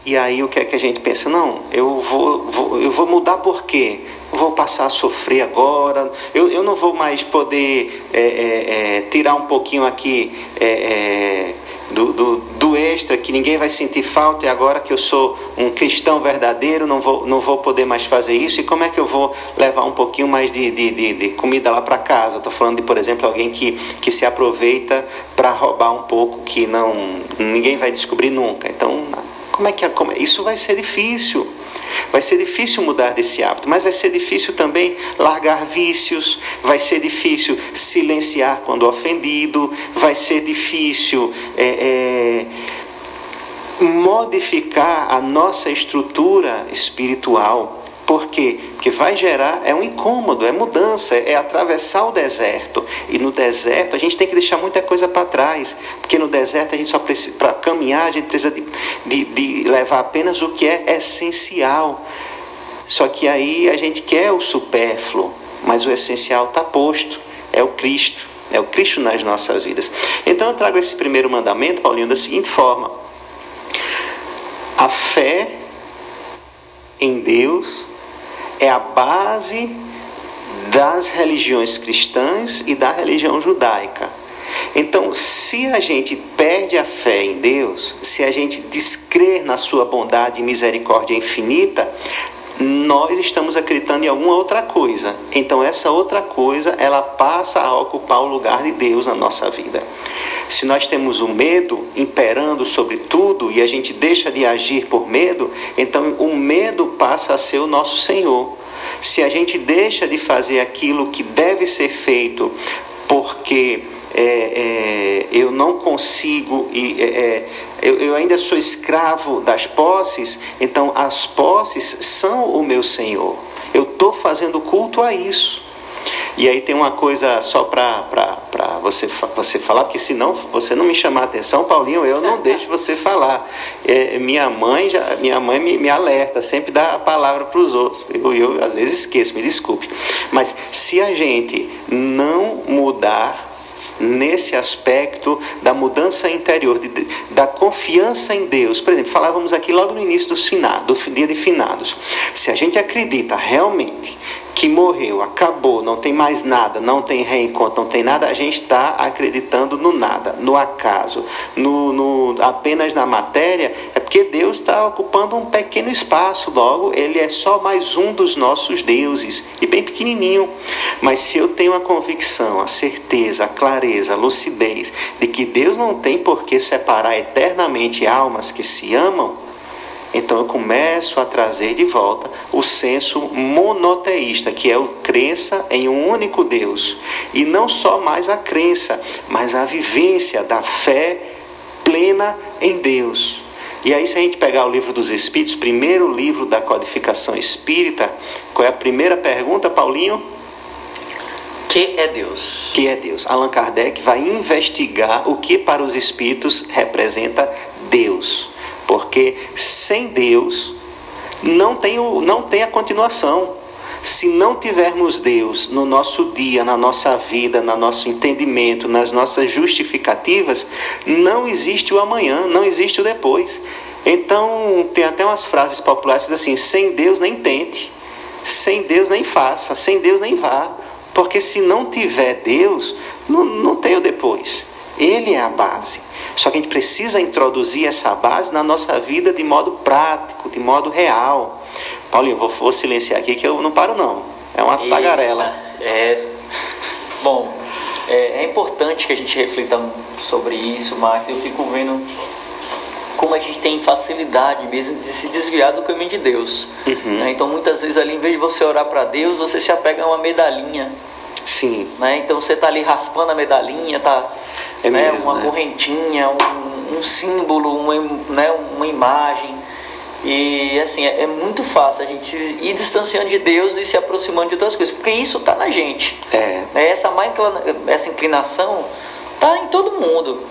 E aí o que é que a gente pensa? Não, eu vou, vou eu vou mudar por quê? vou passar a sofrer agora, eu, eu não vou mais poder é, é, é, tirar um pouquinho aqui é, é, do, do, do, extra, que ninguém vai sentir falta, e agora que eu sou um cristão verdadeiro, não vou, não vou poder mais fazer isso, e como é que eu vou levar um pouquinho mais de, de, de, de comida lá para casa? Estou falando de, por exemplo, alguém que, que se aproveita para roubar um pouco, que não ninguém vai descobrir nunca. Então, como é que isso vai ser difícil? Vai ser difícil mudar desse hábito, mas vai ser difícil também largar vícios, vai ser difícil silenciar quando ofendido, vai ser difícil é, é, modificar a nossa estrutura espiritual. Por quê? Porque vai gerar, é um incômodo, é mudança, é atravessar o deserto. E no deserto a gente tem que deixar muita coisa para trás. Porque no deserto a gente só precisa, para caminhar, a gente precisa de, de, de levar apenas o que é essencial. Só que aí a gente quer o supérfluo, mas o essencial está posto, é o Cristo, é o Cristo nas nossas vidas. Então eu trago esse primeiro mandamento, Paulinho, da seguinte forma: a fé em Deus é a base das religiões cristãs e da religião judaica. Então, se a gente perde a fé em Deus, se a gente descrer na sua bondade e misericórdia infinita, nós estamos acreditando em alguma outra coisa. Então essa outra coisa, ela passa a ocupar o lugar de Deus na nossa vida. Se nós temos o medo imperando sobre tudo e a gente deixa de agir por medo, então o medo passa a ser o nosso Senhor. Se a gente deixa de fazer aquilo que deve ser feito porque é, é, eu não consigo, e, é, é, eu, eu ainda sou escravo das posses, então as posses são o meu Senhor. Eu estou fazendo culto a isso. E aí tem uma coisa só para você, você falar, porque senão você não me chamar a atenção, Paulinho, eu não deixo você falar. É, minha mãe já, minha mãe me, me alerta, sempre dá a palavra para os outros. Eu, eu às vezes esqueço, me desculpe. Mas se a gente não mudar nesse aspecto da mudança interior, de, da confiança em Deus. Por exemplo, falávamos aqui logo no início do, finado, do dia de finados. Se a gente acredita realmente que morreu, acabou, não tem mais nada, não tem reencontro, não tem nada, a gente está acreditando no nada, no acaso, no, no, apenas na matéria, é porque Deus está ocupando um pequeno espaço, logo ele é só mais um dos nossos deuses, e bem pequenininho. Mas se eu tenho a convicção, a certeza, a clareza, a lucidez de que Deus não tem por que separar eternamente almas que se amam, então eu começo a trazer de volta o senso monoteísta, que é o crença em um único Deus. E não só mais a crença, mas a vivência da fé plena em Deus. E aí, se a gente pegar o livro dos Espíritos, primeiro livro da codificação espírita, qual é a primeira pergunta, Paulinho? Que é Deus? Que é Deus? Allan Kardec vai investigar o que para os espíritos representa Deus. Porque sem Deus não tem, o, não tem a continuação. Se não tivermos Deus no nosso dia, na nossa vida, no nosso entendimento, nas nossas justificativas, não existe o amanhã, não existe o depois. Então, tem até umas frases populares assim: sem Deus nem tente, sem Deus nem faça, sem Deus nem vá. Porque se não tiver Deus, não, não tem o depois. Ele é a base. Só que a gente precisa introduzir essa base na nossa vida de modo prático, de modo real. Paulinho, vou, vou silenciar aqui que eu não paro não. É uma Eita, tagarela. É, bom, é, é, importante que a gente reflita sobre isso, Marcos. Eu fico vendo como a gente tem facilidade mesmo de se desviar do caminho de Deus. Uhum. Né? Então, muitas vezes ali, em vez de você orar para Deus, você se apega a uma medalhinha Sim. Né? Então você está ali raspando a medalhinha, tá, é né? mesmo, uma né? correntinha, um, um, símbolo, uma, né? uma imagem. E assim, é, é, muito fácil a gente ir distanciando de Deus e se aproximando de outras coisas, porque isso está na gente. É. Né? Essa, má essa inclinação está em todo mundo.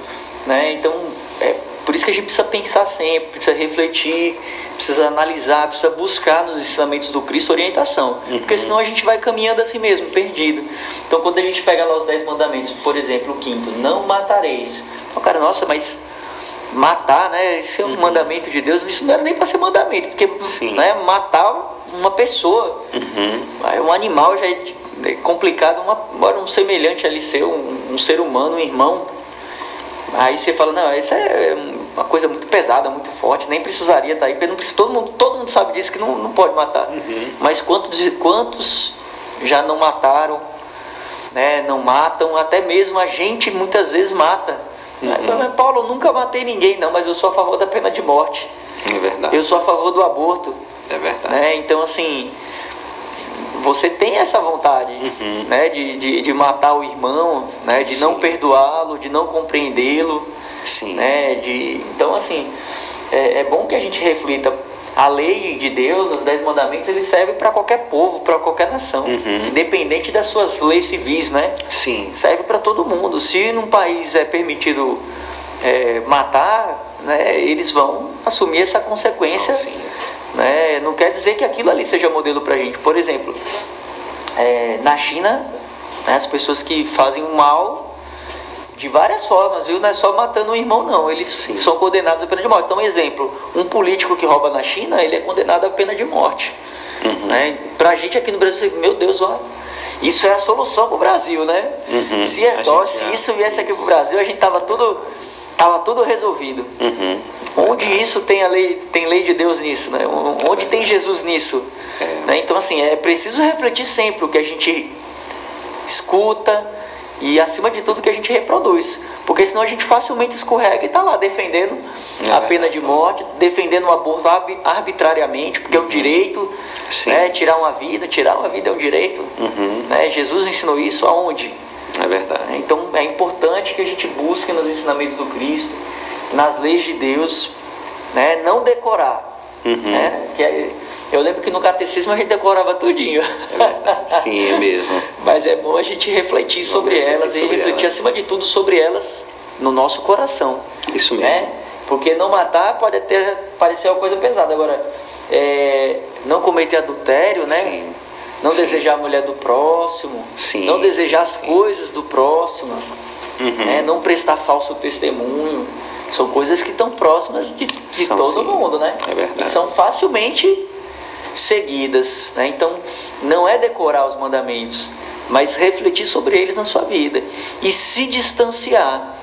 Né? Então, é por isso que a gente precisa pensar sempre, precisa refletir, precisa analisar, precisa buscar nos ensinamentos do Cristo orientação. Uhum. Porque senão a gente vai caminhando assim mesmo, perdido. Então, quando a gente pega lá os dez mandamentos, por exemplo, o quinto, não matareis. O cara, nossa, mas matar, né? Isso é um uhum. mandamento de Deus. Isso não era nem para ser mandamento, porque né, matar uma pessoa, uhum. um animal já é, é complicado, uma, um semelhante ali ser um, um, ser humano, um irmão. Aí você fala, não, isso é uma coisa muito pesada, muito forte, nem precisaria estar tá aí, porque não precisa, todo, mundo, todo mundo sabe disso que não, não pode matar. Uhum. Mas quantos, quantos já não mataram, né, não matam, até mesmo a gente muitas vezes mata Uhum. Paulo, eu nunca matei ninguém, não, mas eu sou a favor da pena de morte. É verdade. Eu sou a favor do aborto. É verdade. Né? Então, assim, você tem essa vontade uhum. né? de, de, de, matar o irmão, né? de Sim. não perdoá-lo, de não compreendê-lo. Né? De, então, assim, é, é bom que a gente reflita a lei de Deus, os dez mandamentos, eles servem para qualquer povo, para qualquer nação, uhum. independente das suas leis civis, né? Sim. Serve para todo mundo. Se num país é permitido é, matar, né, eles vão assumir essa consequência. Não, né? Não quer dizer que aquilo ali seja modelo para a gente. Por exemplo, é, na China, né, as pessoas que fazem o mal de várias formas, viu? Não é só matando um irmão, não. Eles Sim. são condenados à pena de morte. Então, exemplo, um político que rouba na China, ele é condenado à pena de morte. Uhum. Né? Pra gente aqui no Brasil, meu Deus, ó, isso é a solução pro Brasil, né? Uhum. Se, é, se isso viesse aqui pro Brasil, a gente tava tudo, tava tudo resolvido. Uhum. Onde isso tem a lei, tem lei de Deus nisso, né? Onde tem Jesus nisso? É. Né? Então, assim, é preciso refletir sempre o que a gente escuta, e acima de tudo que a gente reproduz, porque senão a gente facilmente escorrega e está lá defendendo é, a pena de morte, defendendo o aborto arbitrariamente, porque é um direito, né, tirar uma vida, tirar uma vida é um direito. Uhum. Né, Jesus ensinou isso aonde? É verdade. Então é importante que a gente busque nos ensinamentos do Cristo, nas leis de Deus, né, não decorar. Uhum. Né, que é, eu lembro que no catecismo a gente decorava tudinho. É Sim, é mesmo. Mas é bom a gente refletir Vamos sobre elas sobre e refletir elas. acima de tudo sobre elas no nosso coração. Isso mesmo. Né? Porque não matar pode até parecer uma coisa pesada. Agora, é, não cometer adultério, né? Sim. Não sim. desejar a mulher do próximo. Sim. Não desejar as coisas do próximo. Uhum. Né? Não prestar falso testemunho. São coisas que estão próximas de, de todo sim. mundo, né? É verdade. E são facilmente seguidas. Né? Então, não é decorar os mandamentos, mas refletir sobre eles na sua vida e se distanciar.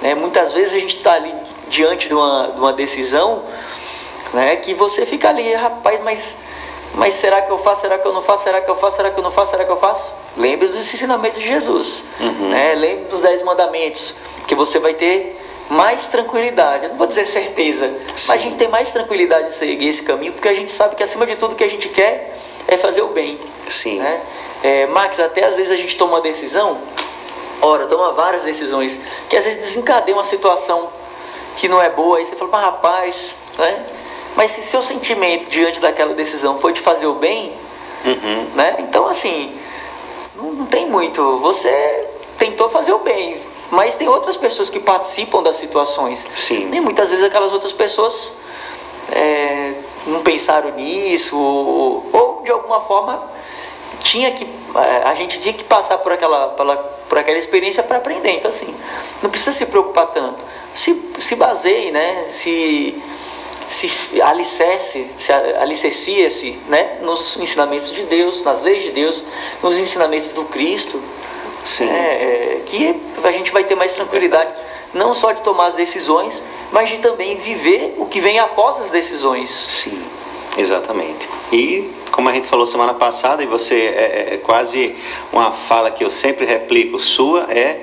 Né? Muitas vezes a gente está ali diante de uma, de uma decisão né, que você fica ali, rapaz, mas, mas será que eu faço? Será que eu não faço? Será que eu faço? Será que eu não faço? Será que eu faço? Lembre dos ensinamentos de Jesus. Uhum. Né? Lembre dos dez mandamentos, que você vai ter mais tranquilidade. Eu não vou dizer certeza, Sim. mas a gente tem mais tranquilidade de seguir esse caminho, porque a gente sabe que acima de tudo o que a gente quer é fazer o bem. Sim. Né? É, Max, até às vezes a gente toma uma decisão, ora, toma várias decisões, que às vezes desencadeia uma situação que não é boa, aí você fala, mas rapaz, né? Mas se seu sentimento diante daquela decisão foi de fazer o bem, uhum. né? Então assim, não, não tem muito. Você tentou fazer o bem, mas tem outras pessoas que participam das situações. Sim. E muitas vezes aquelas outras pessoas é, não pensaram nisso, ou, ou, de alguma forma tinha que é, a gente tinha que passar por aquela, por aquela experiência para aprender. Então assim, não precisa se preocupar tanto. Se, se baseie, né? Se se alicerce, se alicercia-se né, nos ensinamentos de Deus, nas leis de Deus, nos ensinamentos do Cristo, Sim. É, é, que a gente vai ter mais tranquilidade, não só de tomar as decisões, mas de também viver o que vem após as decisões. Sim, exatamente. E como a gente falou semana passada, e você é, é, é quase uma fala que eu sempre replico sua, é,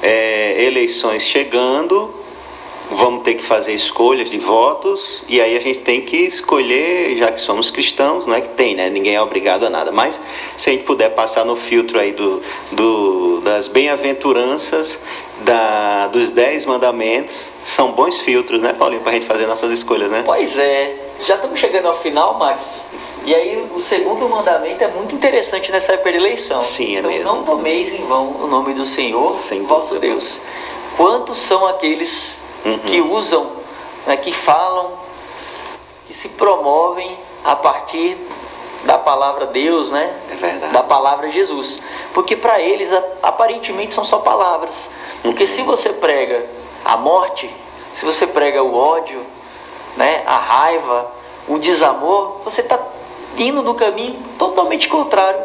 é eleições chegando, vamos ter que fazer escolhas de votos e aí a gente tem que escolher, já que somos cristãos, não é que tem, né? Ninguém é obrigado a nada. Mas se a gente puder passar no filtro aí do, do das bem-aventuranças, da, dos dez mandamentos, são bons filtros, né, Paulinho, para a gente fazer nossas escolhas, né? Pois é. já estamos chegando ao final, Max. E aí o segundo mandamento é muito interessante nessa época de eleição. Sim, é então, mesmo. Não tomeis em vão o nome do Senhor, Sem vosso. Deus. Quantos são aqueles Uhum. que usam, né, que falam, que se promovem a partir da palavra Deus, né? É verdade. Da palavra Jesus. Porque para eles aparentemente são só palavras. Porque se você prega a morte, se você prega o ódio, né, a raiva, o desamor, você está indo no caminho totalmente contrário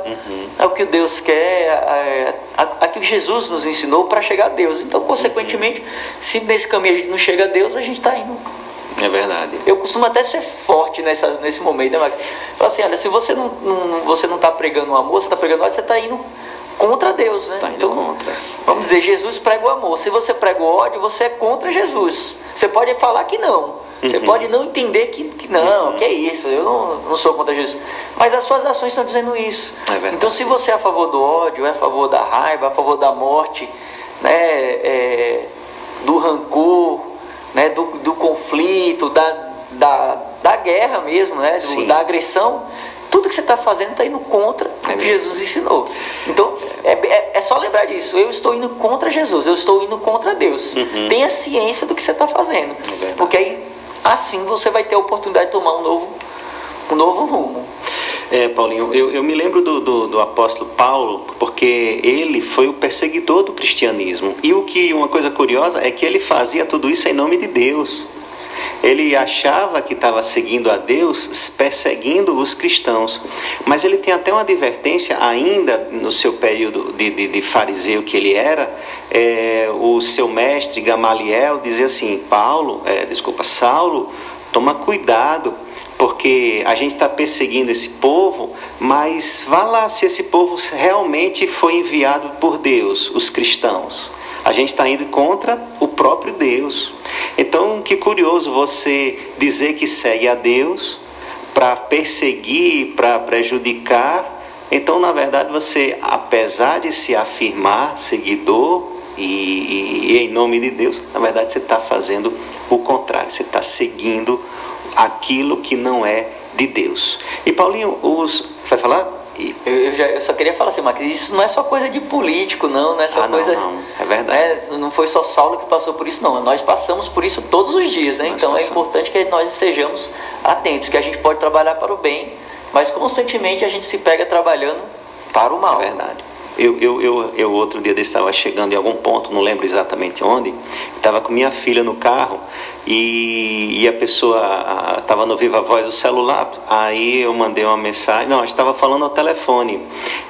ao que Deus quer, a, a, a que Jesus nos ensinou para chegar a Deus. Então, consequentemente, se nesse caminho a gente não chega a Deus, a gente está indo É verdade. eu costumo até ser forte nessa, nesse momento, né, Max? Fala assim, olha, se você não, não, você não está pregando o amor, você está pregando ódio, você está indo contra Deus, né? Tá então, contra. vamos dizer, Jesus prega o amor. Se você prega o ódio, você é contra Jesus. Você pode falar que não. Você Uhum. pode não entender que, que não, que é isso, eu não, não sou contra Jesus. Mas as suas ações estão dizendo isso. É então, se você é a favor do ódio, é a favor da raiva, é a favor da morte, né, é, do rancor, né, do, do conflito, da, da, da guerra mesmo, né, do- da agressão, tudo que você está fazendo está indo contra o que. Jesus ensinou. Então, é, é, é só lembrar disso. Eu estou indo contra Jesus, eu estou indo contra Deus. Uhum. Tenha ciência do que você está fazendo. verdade. porque aí, assim, você vai ter a oportunidade de tomar um novo, um novo rumo. É, Paulinho, eu, eu me lembro do, do, do apóstolo Paulo, porque ele foi o perseguidor do cristianismo. E o que uma coisa curiosa é que ele fazia tudo isso em nome de Deus. Ele achava que estava seguindo a Deus, perseguindo os cristãos. Mas ele tem até uma advertência, ainda no seu período de, de, de fariseu que ele era, é, o seu mestre Gamaliel dizia assim: Paulo, é, desculpa, Saulo, toma cuidado porque a gente está perseguindo esse povo, mas vá lá se esse povo realmente foi enviado por Deus, os cristãos. A gente está indo contra o próprio Deus. Então, que curioso você dizer que segue a Deus para perseguir, para prejudicar. Então, na verdade, você, apesar de se afirmar seguidor e, e- e em nome de Deus, na verdade, você está fazendo o contrário. Você está seguindo aquilo que não é de Deus. E Paulinho, os. Vai falar? Eu, eu já- eu só queria falar assim, Max, isso não é só coisa de político, não, não é só Ah, não, coisa. não, é verdade. né, não foi só Saulo que passou por isso, não. Nós passamos por isso todos os dias, né? Nós Então é passamos. importante que nós estejamos atentos, que a gente pode trabalhar para o bem, mas constantemente a gente se pega trabalhando para o mal. É verdade. Eu, eu, eu, eu outro dia desse estava chegando em algum ponto, não lembro exatamente onde, estava com minha filha no carro e, e a pessoa estava no viva voz do celular, aí eu mandei uma mensagem, não, estava falando ao telefone,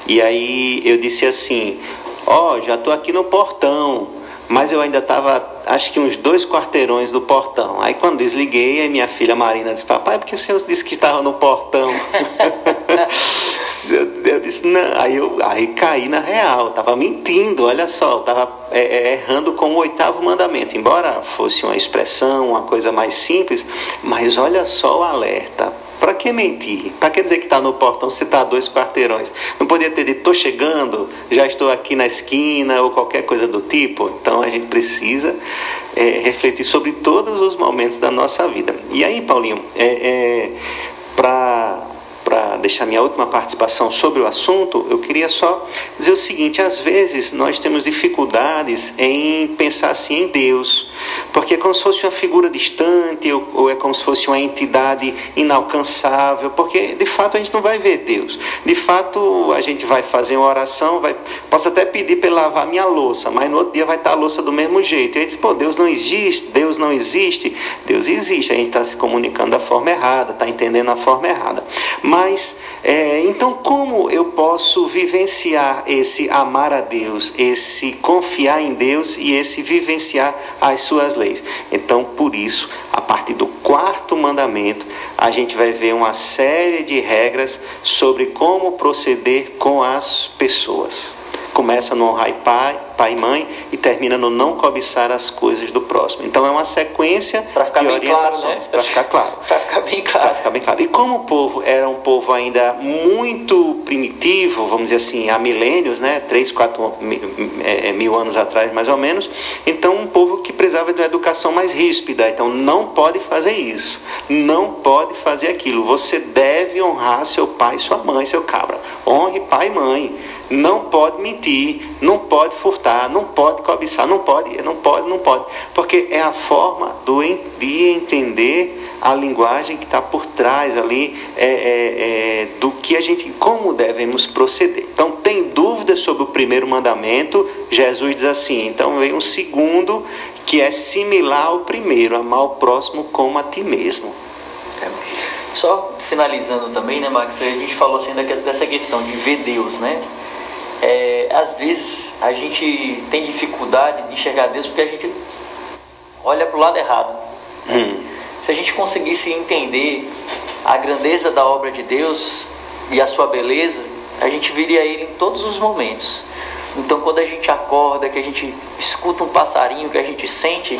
e aí eu disse assim, ó, já estou aqui no portão, mas eu ainda estava, acho que uns dois quarteirões do portão. Aí quando desliguei, aí minha filha Marina disse, papai, por que o senhor disse que estava no portão? eu, eu disse, não, aí eu aí caí na real, estava mentindo, olha só, estava errando com o oitavo mandamento, embora fosse uma expressão, uma coisa mais simples, mas olha só o alerta. Para que mentir? Para que dizer que está no portão se está dois quarteirões? Não podia ter dito, estou chegando, já estou aqui na esquina ou qualquer coisa do tipo. Então a gente precisa é, refletir sobre todos os momentos da nossa vida. E aí, Paulinho, é, é, para para deixar minha última participação sobre o assunto, eu queria só dizer o seguinte: às vezes nós temos dificuldades em pensar assim em Deus, porque é como se fosse uma figura distante ou, ou é como se fosse uma entidade inalcançável, porque de fato a gente não vai ver Deus. De fato a gente vai fazer uma oração, vai, posso até pedir para lavar minha louça, mas no outro dia vai estar a louça do mesmo jeito. E aí diz: pô, Deus não existe, Deus não existe. Deus existe, a gente está se comunicando da forma errada, está entendendo a forma errada. Mas, é, então, como eu posso vivenciar esse amar a Deus, esse confiar em Deus e esse vivenciar as suas leis? Então, por isso, a partir do quarto mandamento, a gente vai ver uma série de regras sobre como proceder com as pessoas. começa no honrar pai, pai e mãe e termina no não cobiçar as coisas do próximo. Então é uma sequência Para ficar de bem claro, orientações, né? para ficar claro. Para ficar bem Para claro. ficar bem claro. E como o povo era um povo ainda muito primitivo, vamos dizer assim, há milênios, né? Três, quatro mi- eh, mil anos atrás, mais ou menos. Então, um povo que precisava de uma educação mais ríspida. Então, não pode fazer isso. Não pode fazer aquilo. Você deve honrar seu pai sua mãe, seu cabra. Honre pai e mãe. Não pode mentir, não pode furtar, não pode cobiçar, não pode, não pode, não pode. Porque é a forma do, de entender a linguagem que está por trás ali é, é, é, do que a gente, como devemos proceder. Então, tem dúvidas sobre o primeiro mandamento, Jesus diz assim, então vem um segundo que é similar ao primeiro, amar o próximo como a ti mesmo. É. Só finalizando também, né, Max? A gente falou assim dessa questão de ver Deus, né? É, às vezes a gente tem dificuldade de enxergar Deus porque a gente olha para o lado errado. Hum. Se a gente conseguisse entender a grandeza da obra de Deus e a sua beleza, a gente viria Ele em todos os momentos. Então, quando a gente acorda, que a gente escuta um passarinho, que a gente sente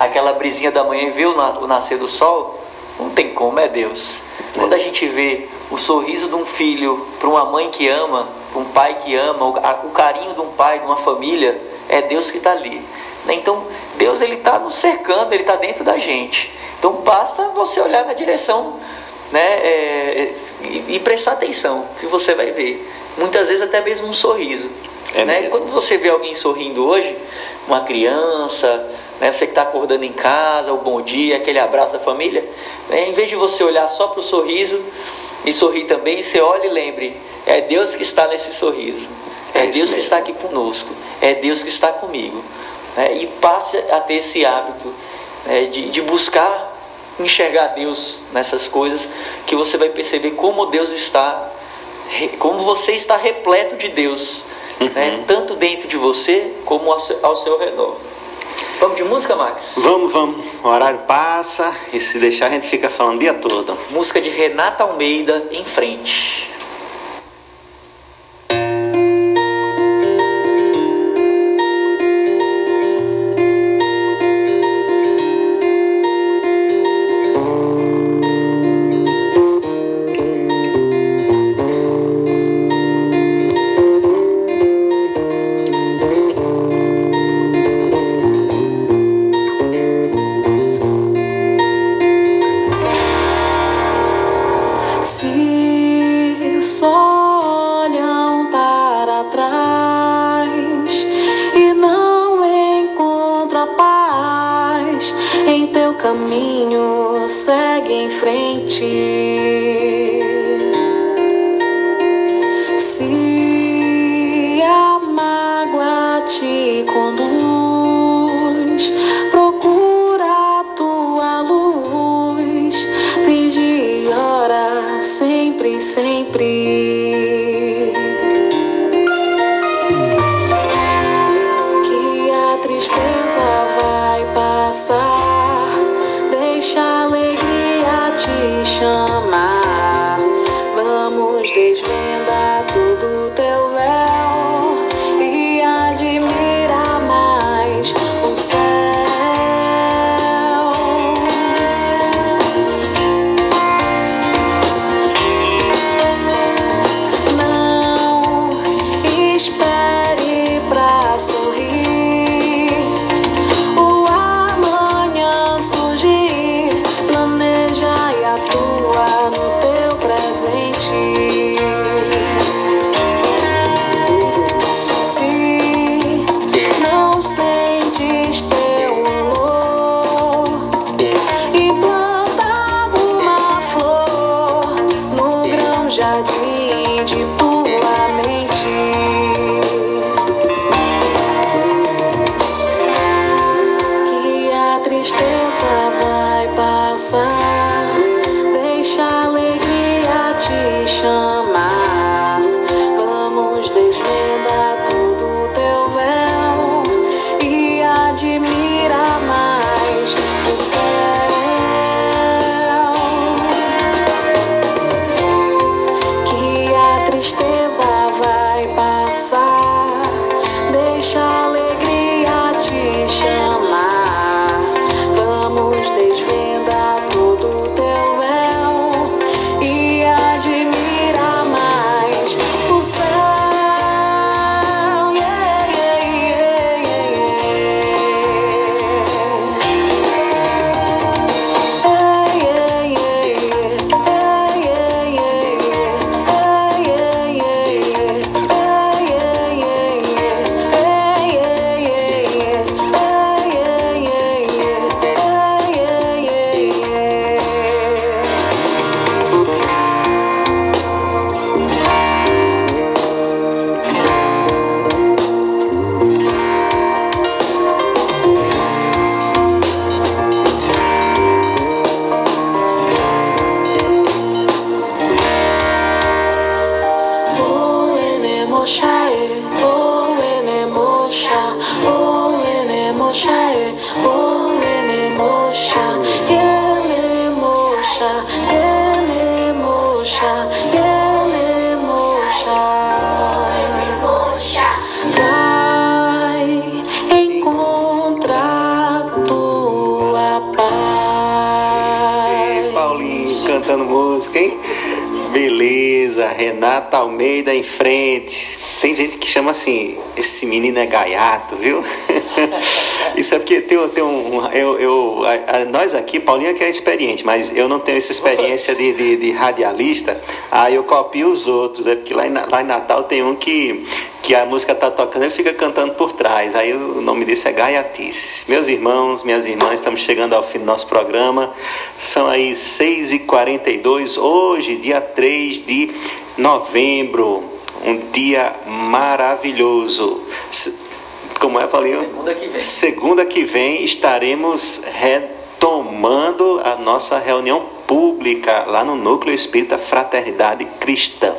aquela brisinha da manhã e vê o nascer do sol, não tem como, é Deus. Quando a gente vê o sorriso de um filho para uma mãe que ama, para um pai que ama, o, carinho de um pai, de uma família, é Deus que está ali. Né? Então, Deus ele está nos cercando, ele está dentro da gente. Então, basta você olhar na direção né, é, e, e prestar atenção, que você vai ver. Muitas vezes até mesmo um sorriso. É né? mesmo. Quando você vê alguém sorrindo hoje, uma criança, né, você que está acordando em casa, o bom dia, aquele abraço da família, né, em vez de você olhar só para o sorriso e sorrir também, você olha e lembre, é Deus que está nesse sorriso, é, É Deus que está aqui conosco, é Deus que está comigo. né, e passe a ter esse hábito né, de, de buscar enxergar Deus nessas coisas, que você vai perceber como Deus está, como você está repleto de Deus, né, tanto dentro de você como ao seu, ao seu redor. Vamos de música, Max? Vamos, vamos. O horário passa e se deixar a gente fica falando o dia todo. Música de Renata Almeida, Em Frente. Vai Almeida em frente. Tem gente que chama assim, esse menino é gaiato, viu? Isso é porque tem, tem um. Eu, eu, a- a- nós aqui, Paulinho é que é experiente, mas eu não tenho essa experiência de, de, de radialista, aí eu copio os outros. É porque lá em, lá em Natal tem um que, que a música tá tocando, ele fica cantando por trás. Aí o nome desse é Gaiatice. Meus irmãos, minhas irmãs, estamos chegando ao fim do nosso programa. São aí 6h42, hoje, dia 3 de novembro. Um dia maravilhoso. Como é, Paulinho? Segunda que vem. Segunda que vem estaremos retomando a nossa reunião pública lá no Núcleo Espírita Fraternidade Cristã.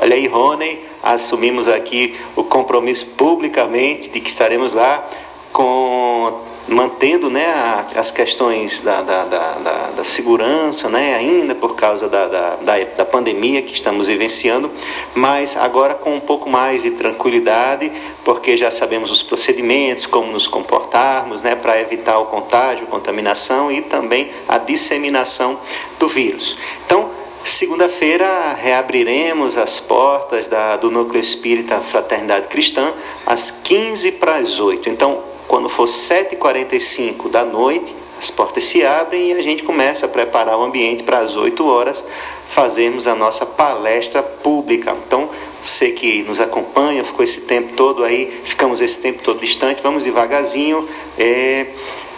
Olha aí, Rony, assumimos aqui o compromisso publicamente de que estaremos lá com mantendo né, a- as questões da, da, da, da- segurança, né, ainda por causa da, da, da, da pandemia que estamos vivenciando, mas agora com um pouco mais de tranquilidade, porque já sabemos os procedimentos, como nos comportarmos, né, para evitar o contágio, contaminação e também a disseminação do vírus. Então, Segunda-feira reabriremos as portas da- do Núcleo Espírita Fraternidade Cristã às 15 para as 8. Então, quando for 7h45 da noite, as portas se abrem e a gente começa a preparar o ambiente para as 8 horas fazermos a nossa palestra pública. Então, você que nos acompanha, ficou esse tempo todo aí, ficamos esse tempo todo distante, vamos devagarzinho. eh,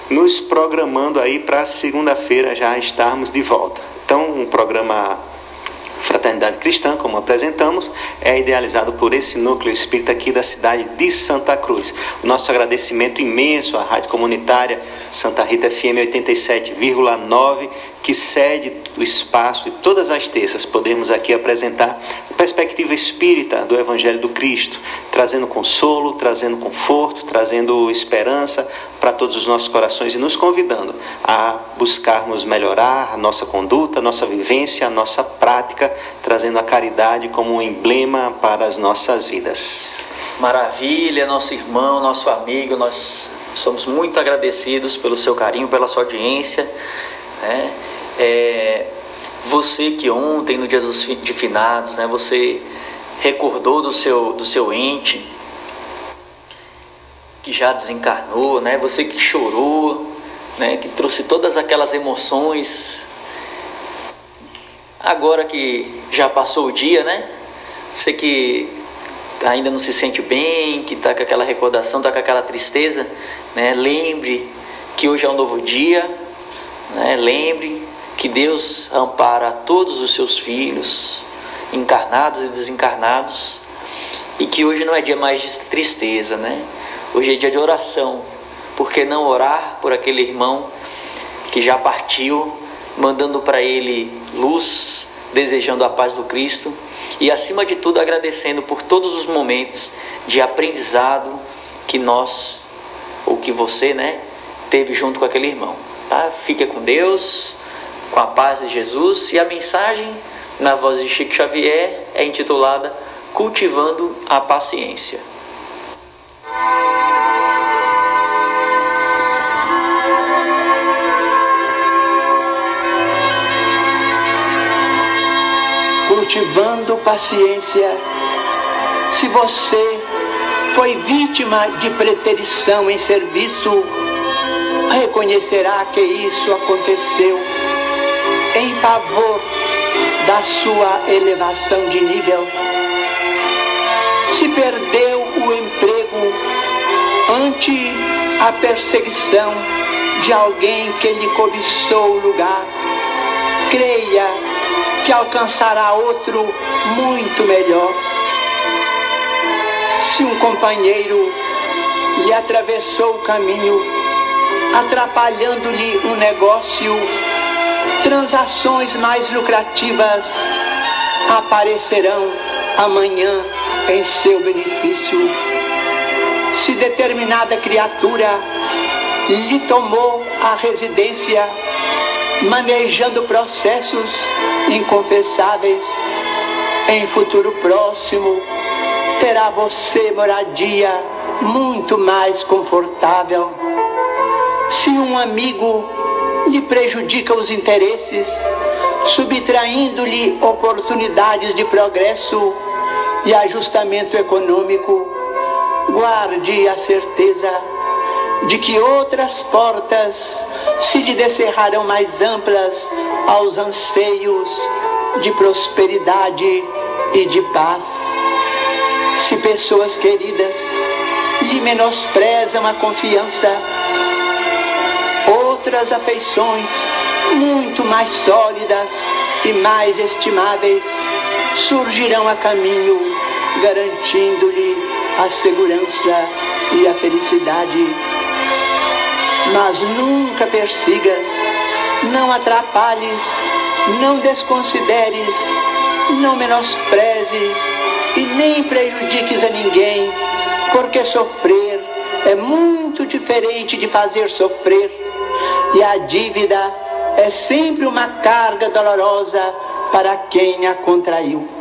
nos programando aí para segunda-feira já estarmos de volta. Então, um programa Fraternidade Cristã, como apresentamos, é idealizado por esse núcleo espírita aqui da cidade de Santa Cruz. O nosso agradecimento imenso à Rádio Comunitária Santa Rita FM 87,9, que cede o espaço de todas as terças. Podemos aqui apresentar a perspectiva espírita do Evangelho do Cristo, trazendo consolo, trazendo conforto, trazendo esperança para todos os nossos corações e nos convidando a buscarmos melhorar a nossa conduta, a nossa vivência, a nossa prática, trazendo a caridade como um emblema para as nossas vidas. Maravilha, nosso irmão, nosso amigo, nós somos muito agradecidos pelo seu carinho, pela sua audiência. né? É, você que ontem, no dia dos de finados, né, você recordou do seu, do seu ente que já desencarnou, né? Você que chorou, né? Que trouxe todas aquelas emoções. Agora que já passou o dia, né? Você que ainda não se sente bem, que está com aquela recordação, está com aquela tristeza, né? Lembre que hoje é um novo dia, né? Lembre que Deus ampara todos os seus filhos, encarnados e desencarnados, e que hoje não é dia mais de tristeza, né? Hoje é dia de oração. Por que não orar por aquele irmão que já partiu, mandando para ele luz, desejando a paz do Cristo e acima de tudo agradecendo por todos os momentos de aprendizado que nós ou que você, né, teve junto com aquele irmão, tá? Fique com Deus, com a paz de Jesus e a mensagem na voz de Chico Xavier é intitulada Cultivando a Paciência. Cultivando paciência. Se você foi vítima de preterição em serviço, reconhecerá que isso aconteceu em favor da sua elevação de nível. Se perdeu o emprego ante a perseguição de alguém que lhe cobiçou o lugar, creia que alcançará outro muito melhor. Se um companheiro lhe atravessou o caminho, atrapalhando-lhe um negócio, transações mais lucrativas aparecerão amanhã em seu benefício. Se determinada criatura lhe tomou a residência, manejando processos inconfessáveis, em futuro próximo terá você moradia muito mais confortável. Se um amigo lhe prejudica os interesses, subtraindo-lhe oportunidades de progresso e ajustamento econômico, guarde a certeza de que outras portas se lhe descerrarão mais amplas aos anseios de prosperidade e de paz. Se pessoas queridas lhe menosprezam a confiança, outras afeições muito mais sólidas e mais estimáveis surgirão a caminho, garantindo-lhe a segurança e a felicidade. Mas nunca persigas, não atrapalhes, não desconsideres, não menosprezes e nem prejudiques a ninguém, porque sofrer é muito diferente de fazer sofrer, e a dívida é sempre uma carga dolorosa para quem a contraiu.